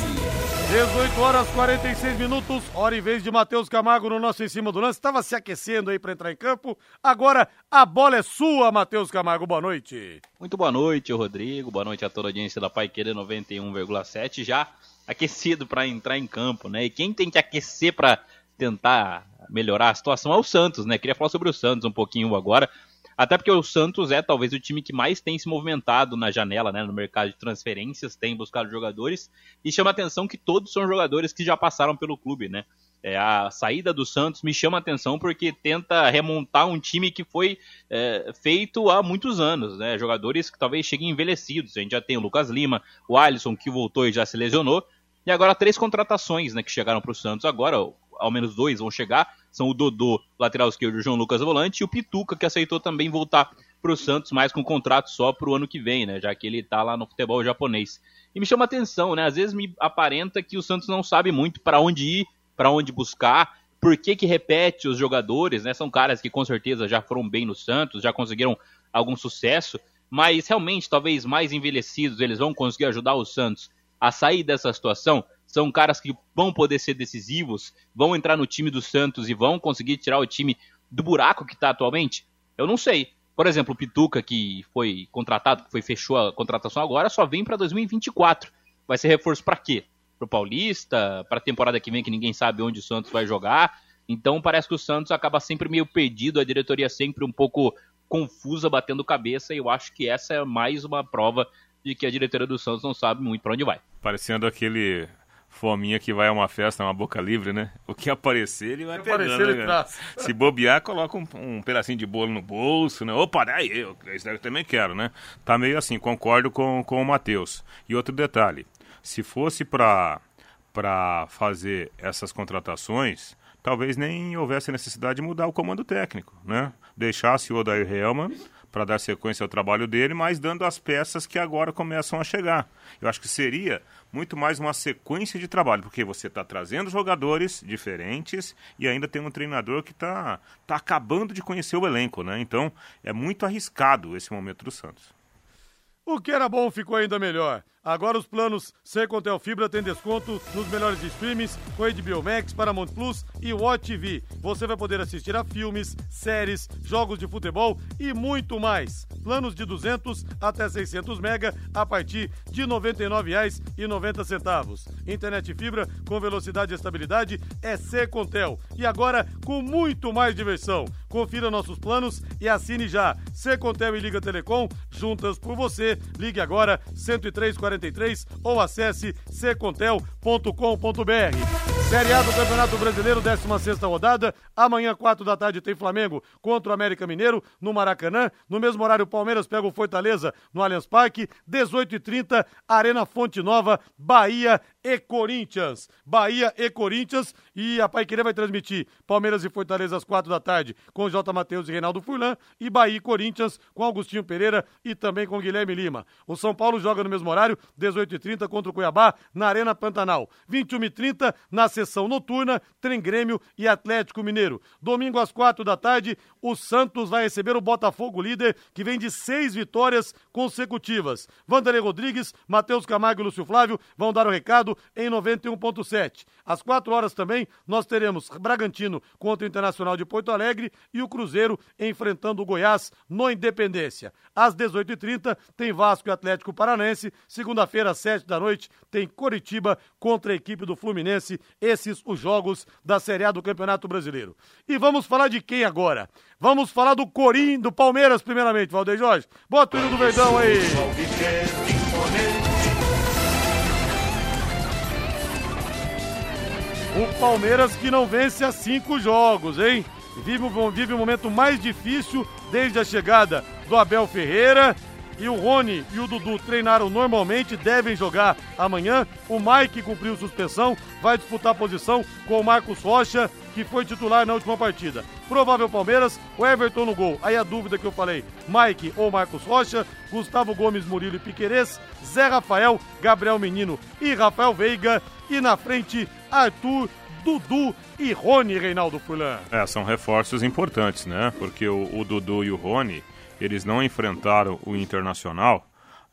18 horas 46 minutos, hora e vez de Matheus Camargo no nosso em cima do lance. Estava se aquecendo aí para entrar em campo. Agora a bola é sua, Matheus Camargo. Boa noite. Muito boa noite, Rodrigo. Boa noite a toda a audiência da Pai Querer 91,7. Já aquecido para entrar em campo, né? E quem tem que aquecer para tentar melhorar a situação é o Santos, né? Queria falar sobre o Santos um pouquinho agora. Até porque o Santos é talvez o time que mais tem se movimentado na janela, né, no mercado de transferências, tem buscado jogadores e chama atenção que todos são jogadores que já passaram pelo clube, né? É, a saída do Santos me chama atenção porque tenta remontar um time que foi é, feito há muitos anos, né? Jogadores que talvez cheguem envelhecidos. A gente já tem o Lucas Lima, o Alisson que voltou e já se lesionou, e agora três contratações, né, que chegaram para o Santos agora ao menos dois vão chegar, são o Dodô, lateral esquerdo, o João Lucas Volante, e o Pituca, que aceitou também voltar para o Santos, mas com contrato só para o ano que vem, né? Já que ele está lá no futebol japonês. E me chama atenção, né? Às vezes me aparenta que o Santos não sabe muito para onde ir, para onde buscar, por que, que repete os jogadores, né? São caras que com certeza já foram bem no Santos, já conseguiram algum sucesso, mas realmente, talvez mais envelhecidos, eles vão conseguir ajudar o Santos a sair dessa situação são caras que vão poder ser decisivos, vão entrar no time do Santos e vão conseguir tirar o time do buraco que está atualmente? Eu não sei. Por exemplo, o Pituca, que foi contratado, que foi fechou a contratação agora, só vem para 2024. Vai ser reforço para quê? Para o Paulista? Para a temporada que vem, que ninguém sabe onde o Santos vai jogar? Então parece que o Santos acaba sempre meio perdido, a diretoria sempre um pouco confusa, batendo cabeça, e eu acho que essa é mais uma prova de que a diretoria do Santos não sabe muito para onde vai. Parecendo aquele fominha que vai a uma festa, uma boca livre, né? O que aparecer, ele vai que pegando, aparecer, né, ele. Se bobear, coloca um, um pedacinho de bolo no bolso, né? Opa, daí eu, isso daí eu também quero, né? Tá meio assim, concordo com, com o Matheus. E outro detalhe, se fosse para para fazer essas contratações, talvez nem houvesse necessidade de mudar o comando técnico, né? Deixasse o Odair Helman para dar sequência ao trabalho dele, mas dando as peças que agora começam a chegar. Eu acho que seria muito mais uma sequência de trabalho, porque você está trazendo jogadores diferentes e ainda tem um treinador que está tá acabando de conhecer o elenco, né? Então é muito arriscado esse momento do Santos. O que era bom ficou ainda melhor. Agora os planos Secontel Fibra têm desconto nos melhores streamings com HBO Max, Paramount Plus e Watch TV. Você vai poder assistir a filmes, séries, jogos de futebol e muito mais. Planos de 200 até 600 mega a partir de R$ 99,90. Internet fibra com velocidade e estabilidade é Secontel. E agora com muito mais diversão. Confira nossos planos e assine já. Secontel e Liga Telecom, juntas por você. Ligue agora 10343 ou acesse secontel.com.br. Série A do Campeonato Brasileiro, 16 rodada. Amanhã, 4 da tarde, tem Flamengo contra o América Mineiro, no Maracanã. No mesmo horário, o Palmeiras pega o Fortaleza no Allianz Parque. 18h30, Arena Fonte Nova, Bahia e Corinthians. Bahia e Corinthians. E a Pai Querer vai transmitir Palmeiras e Fortaleza às 4 da tarde com J. Matheus e Reinaldo Furlan. E Bahia e Corinthians com Augustinho Pereira e também com Guilherme Lima. O São Paulo joga no mesmo horário, 18h30 contra o Cuiabá, na Arena Pantanal. 21h30, na sessão noturna, Trem Grêmio e Atlético Mineiro. Domingo às 4 da tarde, o Santos vai receber o Botafogo líder, que vem de seis vitórias consecutivas. Vanderlei Rodrigues, Matheus Camargo e Lúcio Flávio vão dar o recado em 91.7. Às 4 horas também, nós teremos Bragantino contra o Internacional de Porto Alegre e o Cruzeiro enfrentando o Goiás no Independência. Às 18h30, tem Vasco e Atlético Paranense. Segunda-feira, às 7 da noite, tem Coritiba contra a equipe do Fluminense. Esses os jogos da Série A do Campeonato Brasileiro. E vamos falar de quem agora? Vamos falar do Corim, do Palmeiras, primeiramente, Valdeir Jorge. Bota o hino do Verdão aí. O Palmeiras que não vence há cinco jogos, hein? Vive, vive o momento mais difícil desde a chegada do Abel Ferreira. E o Rony e o Dudu treinaram normalmente, devem jogar amanhã. O Mike cumpriu suspensão, vai disputar a posição com o Marcos Rocha, que foi titular na última partida. Provável Palmeiras, o Everton no gol. Aí a dúvida que eu falei: Mike ou Marcos Rocha, Gustavo Gomes, Murilo e Piquerez, Zé Rafael, Gabriel Menino e Rafael Veiga. E na frente, Arthur, Dudu e Rony Reinaldo Fulan. É, são reforços importantes, né? Porque o, o Dudu e o Rony, eles não enfrentaram o Internacional.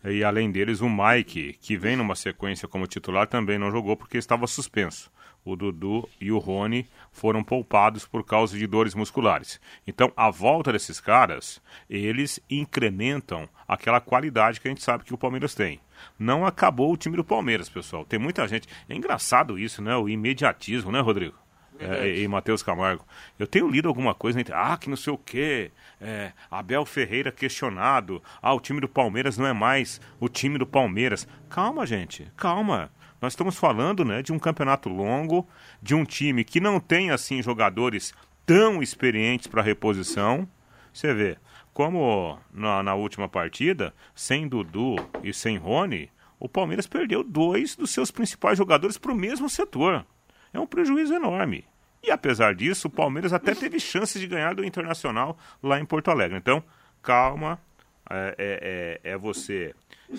E além deles, o Mike, que vem numa sequência como titular, também não jogou porque estava suspenso. O Dudu e o Rony foram poupados por causa de dores musculares. Então, a volta desses caras, eles incrementam aquela qualidade que a gente sabe que o Palmeiras tem. Não acabou o time do Palmeiras, pessoal. Tem muita gente. É engraçado isso, né? O imediatismo, né, Rodrigo? É, e Matheus Camargo. Eu tenho lido alguma coisa, entre, ah, que não sei o quê. É, Abel Ferreira questionado. Ah, o time do Palmeiras não é mais o time do Palmeiras. Calma, gente, calma. Nós estamos falando né, de um campeonato longo, de um time que não tem assim jogadores tão experientes para reposição. Você vê, como na, na, última partida, sem Dudu e sem Rony, o Palmeiras perdeu dois dos seus principais jogadores para o mesmo setor. É um prejuízo enorme. E apesar disso, o Palmeiras até teve chances de ganhar do Internacional lá em Porto Alegre. Então, calma, é, é, é, é você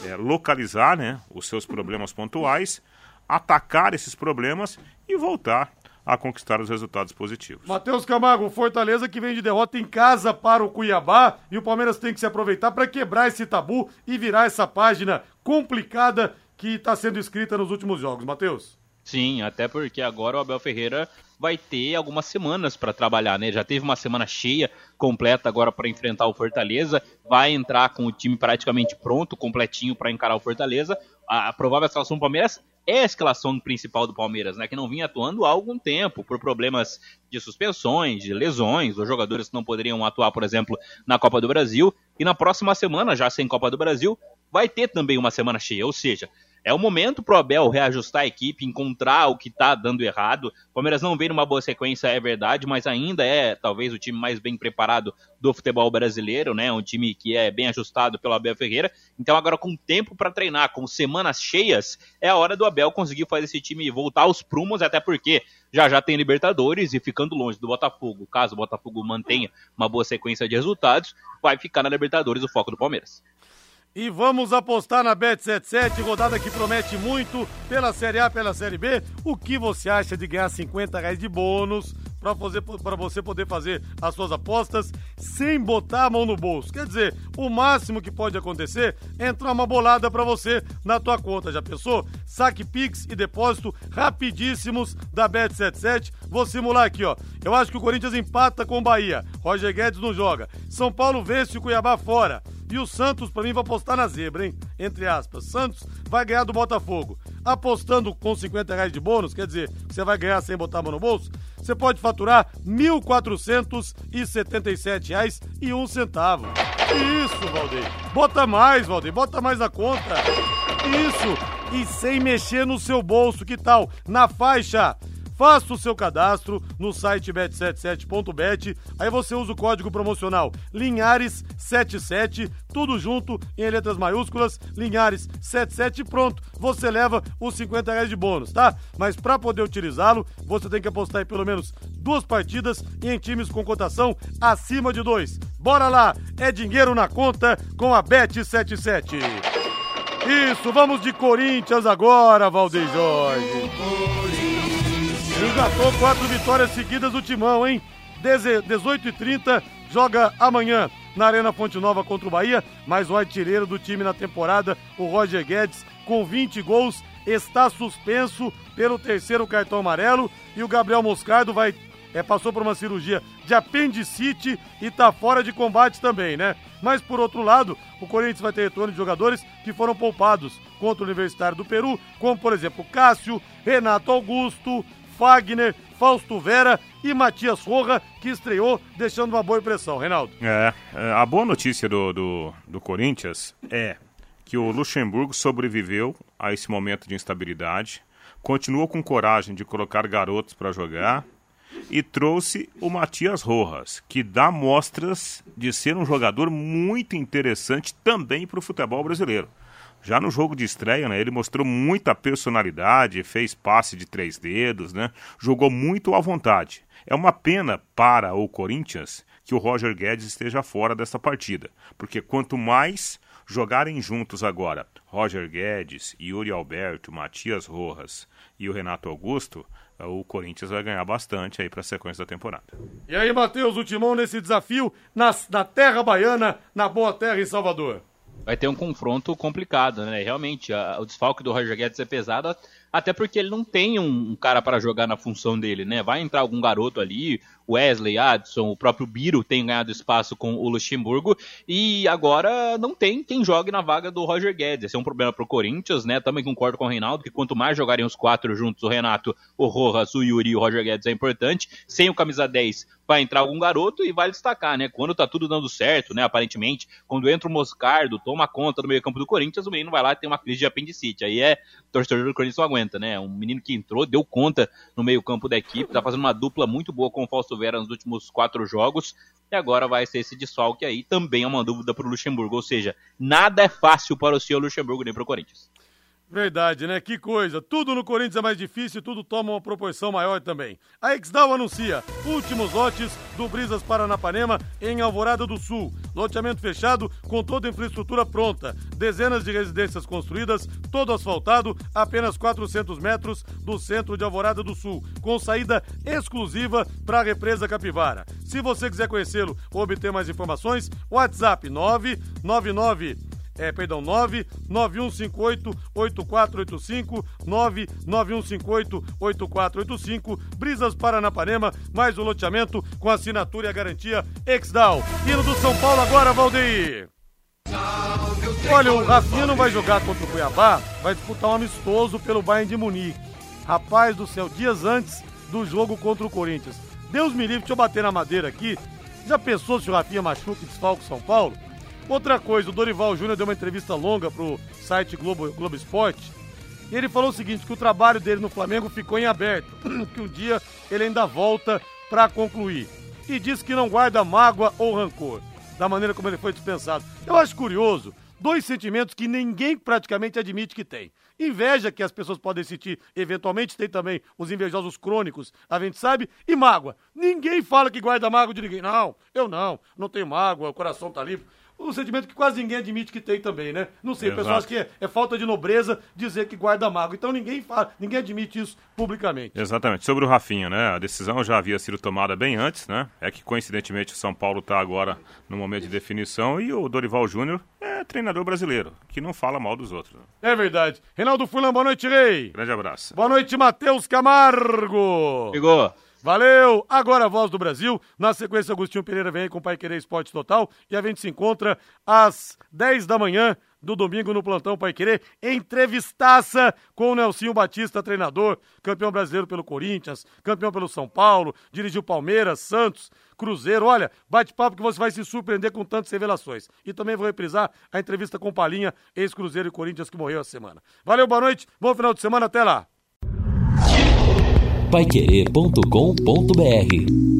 é, localizar né, os seus problemas pontuais, atacar esses problemas e voltar a conquistar os resultados positivos. Matheus Camargo, Fortaleza que vem de derrota em casa para o Cuiabá e o Palmeiras tem que se aproveitar para quebrar esse tabu e virar essa página complicada que está sendo escrita nos últimos jogos. Matheus? Sim, até porque agora o Abel Ferreira vai ter algumas semanas para trabalhar, né? Já teve uma semana cheia, completa agora para enfrentar o Fortaleza, vai entrar com o time praticamente pronto, completinho para encarar o Fortaleza. A provável escalação do Palmeiras é a escalação principal do Palmeiras, né? Que não vinha atuando há algum tempo por problemas de suspensões, de lesões, os jogadores que não poderiam atuar, por exemplo, na Copa do Brasil. E na próxima semana, já sem Copa do Brasil, vai ter também uma semana cheia, ou seja, é o momento pro Abel reajustar a equipe, encontrar o que tá dando errado. O Palmeiras não vem numa boa sequência, é verdade, mas ainda é talvez o time mais bem preparado do futebol brasileiro, né? Um time que é bem ajustado pelo Abel Ferreira. Então agora com tempo para treinar, com semanas cheias, é a hora do Abel conseguir fazer esse time voltar aos prumos, até porque já já tem Libertadores e ficando longe do Botafogo, caso o Botafogo mantenha uma boa sequência de resultados, vai ficar na Libertadores o foco do Palmeiras. E vamos apostar na Bet77, rodada que promete muito pela Série A, pela Série B. O que você acha de ganhar 50 reais de bônus para fazer para você poder fazer as suas apostas sem botar a mão no bolso. Quer dizer, o máximo que pode acontecer é entrar uma bolada para você na tua conta. Já pensou? Saque Pix e depósito rapidíssimos da Bet77. Vou simular aqui, ó. Eu acho que o Corinthians empata com o Bahia. Roger Guedes não joga. São Paulo vence o Cuiabá fora. E o Santos, para mim, vai apostar na zebra, hein? Entre aspas. Santos vai ganhar do Botafogo. Apostando com 50 reais de bônus, quer dizer, você vai ganhar sem botar a mão no bolso, você pode faturar R$ 1.477 e um centavo. Isso, Valdeir. Bota mais, Valdeir. Bota mais na conta. Isso. E sem mexer no seu bolso, que tal? Na faixa Faça o seu cadastro no site bet77.bet. Aí você usa o código promocional Linhares77, tudo junto em letras maiúsculas, Linhares77 pronto. Você leva os 50 reais de bônus, tá? Mas para poder utilizá-lo, você tem que apostar em pelo menos duas partidas e em times com cotação acima de dois. Bora lá, é dinheiro na conta com a Bet77. Isso, vamos de Corinthians agora, Valdeir Jorge. Engatou quatro vitórias seguidas do Timão, hein? 18 e 30 joga amanhã na Arena Fonte Nova contra o Bahia, mas o artilheiro do time na temporada, o Roger Guedes, com 20 gols, está suspenso pelo terceiro cartão amarelo e o Gabriel Moscardo vai é, passou por uma cirurgia de apendicite e está fora de combate também, né? Mas por outro lado, o Corinthians vai ter retorno de jogadores que foram poupados contra o Universitário do Peru, como por exemplo Cássio, Renato Augusto, Fagner, Fausto Vera e Matias Roja, que estreou deixando uma boa impressão. Reinaldo. É, a boa notícia do, do, do Corinthians é que o Luxemburgo sobreviveu a esse momento de instabilidade, continuou com coragem de colocar garotos para jogar e trouxe o Matias Rojas, que dá mostras de ser um jogador muito interessante também para o futebol brasileiro. Já no jogo de estreia, né, ele mostrou muita personalidade, fez passe de três dedos, né, jogou muito à vontade. É uma pena para o Corinthians que o Roger Guedes esteja fora dessa partida, porque quanto mais jogarem juntos agora Roger Guedes, Yuri Alberto, Matias Rojas e o Renato Augusto, o Corinthians vai ganhar bastante aí para a sequência da temporada. E aí, Matheus, o Timão nesse desafio na, na terra baiana, na boa terra em Salvador vai ter um confronto complicado, né? Realmente, a, o desfalque do Roger Guedes é pesado, até porque ele não tem um, um cara para jogar na função dele, né? Vai entrar algum garoto ali, Wesley, Adson, o próprio Biro tem ganhado espaço com o Luxemburgo e agora não tem quem jogue na vaga do Roger Guedes. Esse é um problema pro Corinthians, né? Também concordo com o Reinaldo que quanto mais jogarem os quatro juntos, o Renato, o Rojas, o Yuri e o Roger Guedes é importante. Sem o camisa 10 vai entrar algum garoto e vai destacar, né? Quando tá tudo dando certo, né? Aparentemente, quando entra o Moscardo, toma conta do meio-campo do Corinthians, o menino vai lá e tem uma crise de apendicite. Aí é torcedor do Corinthians não aguenta, né? Um menino que entrou, deu conta no meio-campo da equipe, tá fazendo uma dupla muito boa com o Fausto Vera nos últimos quatro jogos. E agora vai ser esse desfalque aí. Também é uma dúvida para o Luxemburgo. Ou seja, nada é fácil para o senhor Luxemburgo nem para o Corinthians. Verdade, né? Que coisa. Tudo no Corinthians é mais difícil, tudo toma uma proporção maior também. A Exdal anuncia últimos lotes do Brisas Paranapanema em Alvorada do Sul. Loteamento fechado com toda a infraestrutura pronta. Dezenas de residências construídas, todo asfaltado, apenas 400 metros do centro de Alvorada do Sul, com saída exclusiva para a represa Capivara. Se você quiser conhecê-lo ou obter mais informações, WhatsApp 999 é, perdão, 99158-8485, 99158-8485, Brisas Paranapanema, mais o um loteamento com assinatura e a garantia Exdal. Hino do São Paulo agora, Valdeir. Olha, o Rafinha não vai jogar contra o Cuiabá, vai disputar um amistoso pelo Bayern de Munique. Rapaz do céu, dias antes do jogo contra o Corinthians. Deus me livre, deixa eu bater na madeira aqui. Já pensou se o Rafinha machuca e desfalca o São Paulo? Outra coisa, o Dorival Júnior deu uma entrevista longa pro site Globo, Globo Esporte. E ele falou o seguinte: que o trabalho dele no Flamengo ficou em aberto, que um dia ele ainda volta para concluir. E diz que não guarda mágoa ou rancor, da maneira como ele foi dispensado. Eu acho curioso, dois sentimentos que ninguém praticamente admite que tem. Inveja, que as pessoas podem sentir, eventualmente tem também os invejosos crônicos, a gente sabe, e mágoa. Ninguém fala que guarda mágoa de ninguém. Não, eu não, não tenho mágoa, o coração tá limpo. Um sentimento que quase ninguém admite que tem também, né? Não sei, o pessoal acha Exato. que é, é falta de nobreza dizer que guarda mágoa. Então ninguém fala, ninguém admite isso publicamente. Exatamente. Sobre o Rafinha, né? A decisão já havia sido tomada bem antes, né? É que coincidentemente o São Paulo está agora no momento de definição e o Dorival Júnior é treinador brasileiro, que não fala mal dos outros. É verdade. Reinaldo Fulan, boa noite, Rei. Grande abraço. Boa noite, Matheus Camargo. Chegou. Valeu! Agora a voz do Brasil. Na sequência, Agostinho Pereira vem aí com o Pai Querer Esporte Total. E a gente se encontra às 10 da manhã do domingo no Plantão Pai Querer. Entrevistaça com o Nelsinho Batista, treinador, campeão brasileiro pelo Corinthians, campeão pelo São Paulo, dirigiu Palmeiras, Santos, Cruzeiro. Olha, bate-papo que você vai se surpreender com tantas revelações. E também vou reprisar a entrevista com Palinha, ex-Cruzeiro e Corinthians, que morreu essa semana. Valeu, boa noite, bom final de semana, até lá. Paiquerê.com.br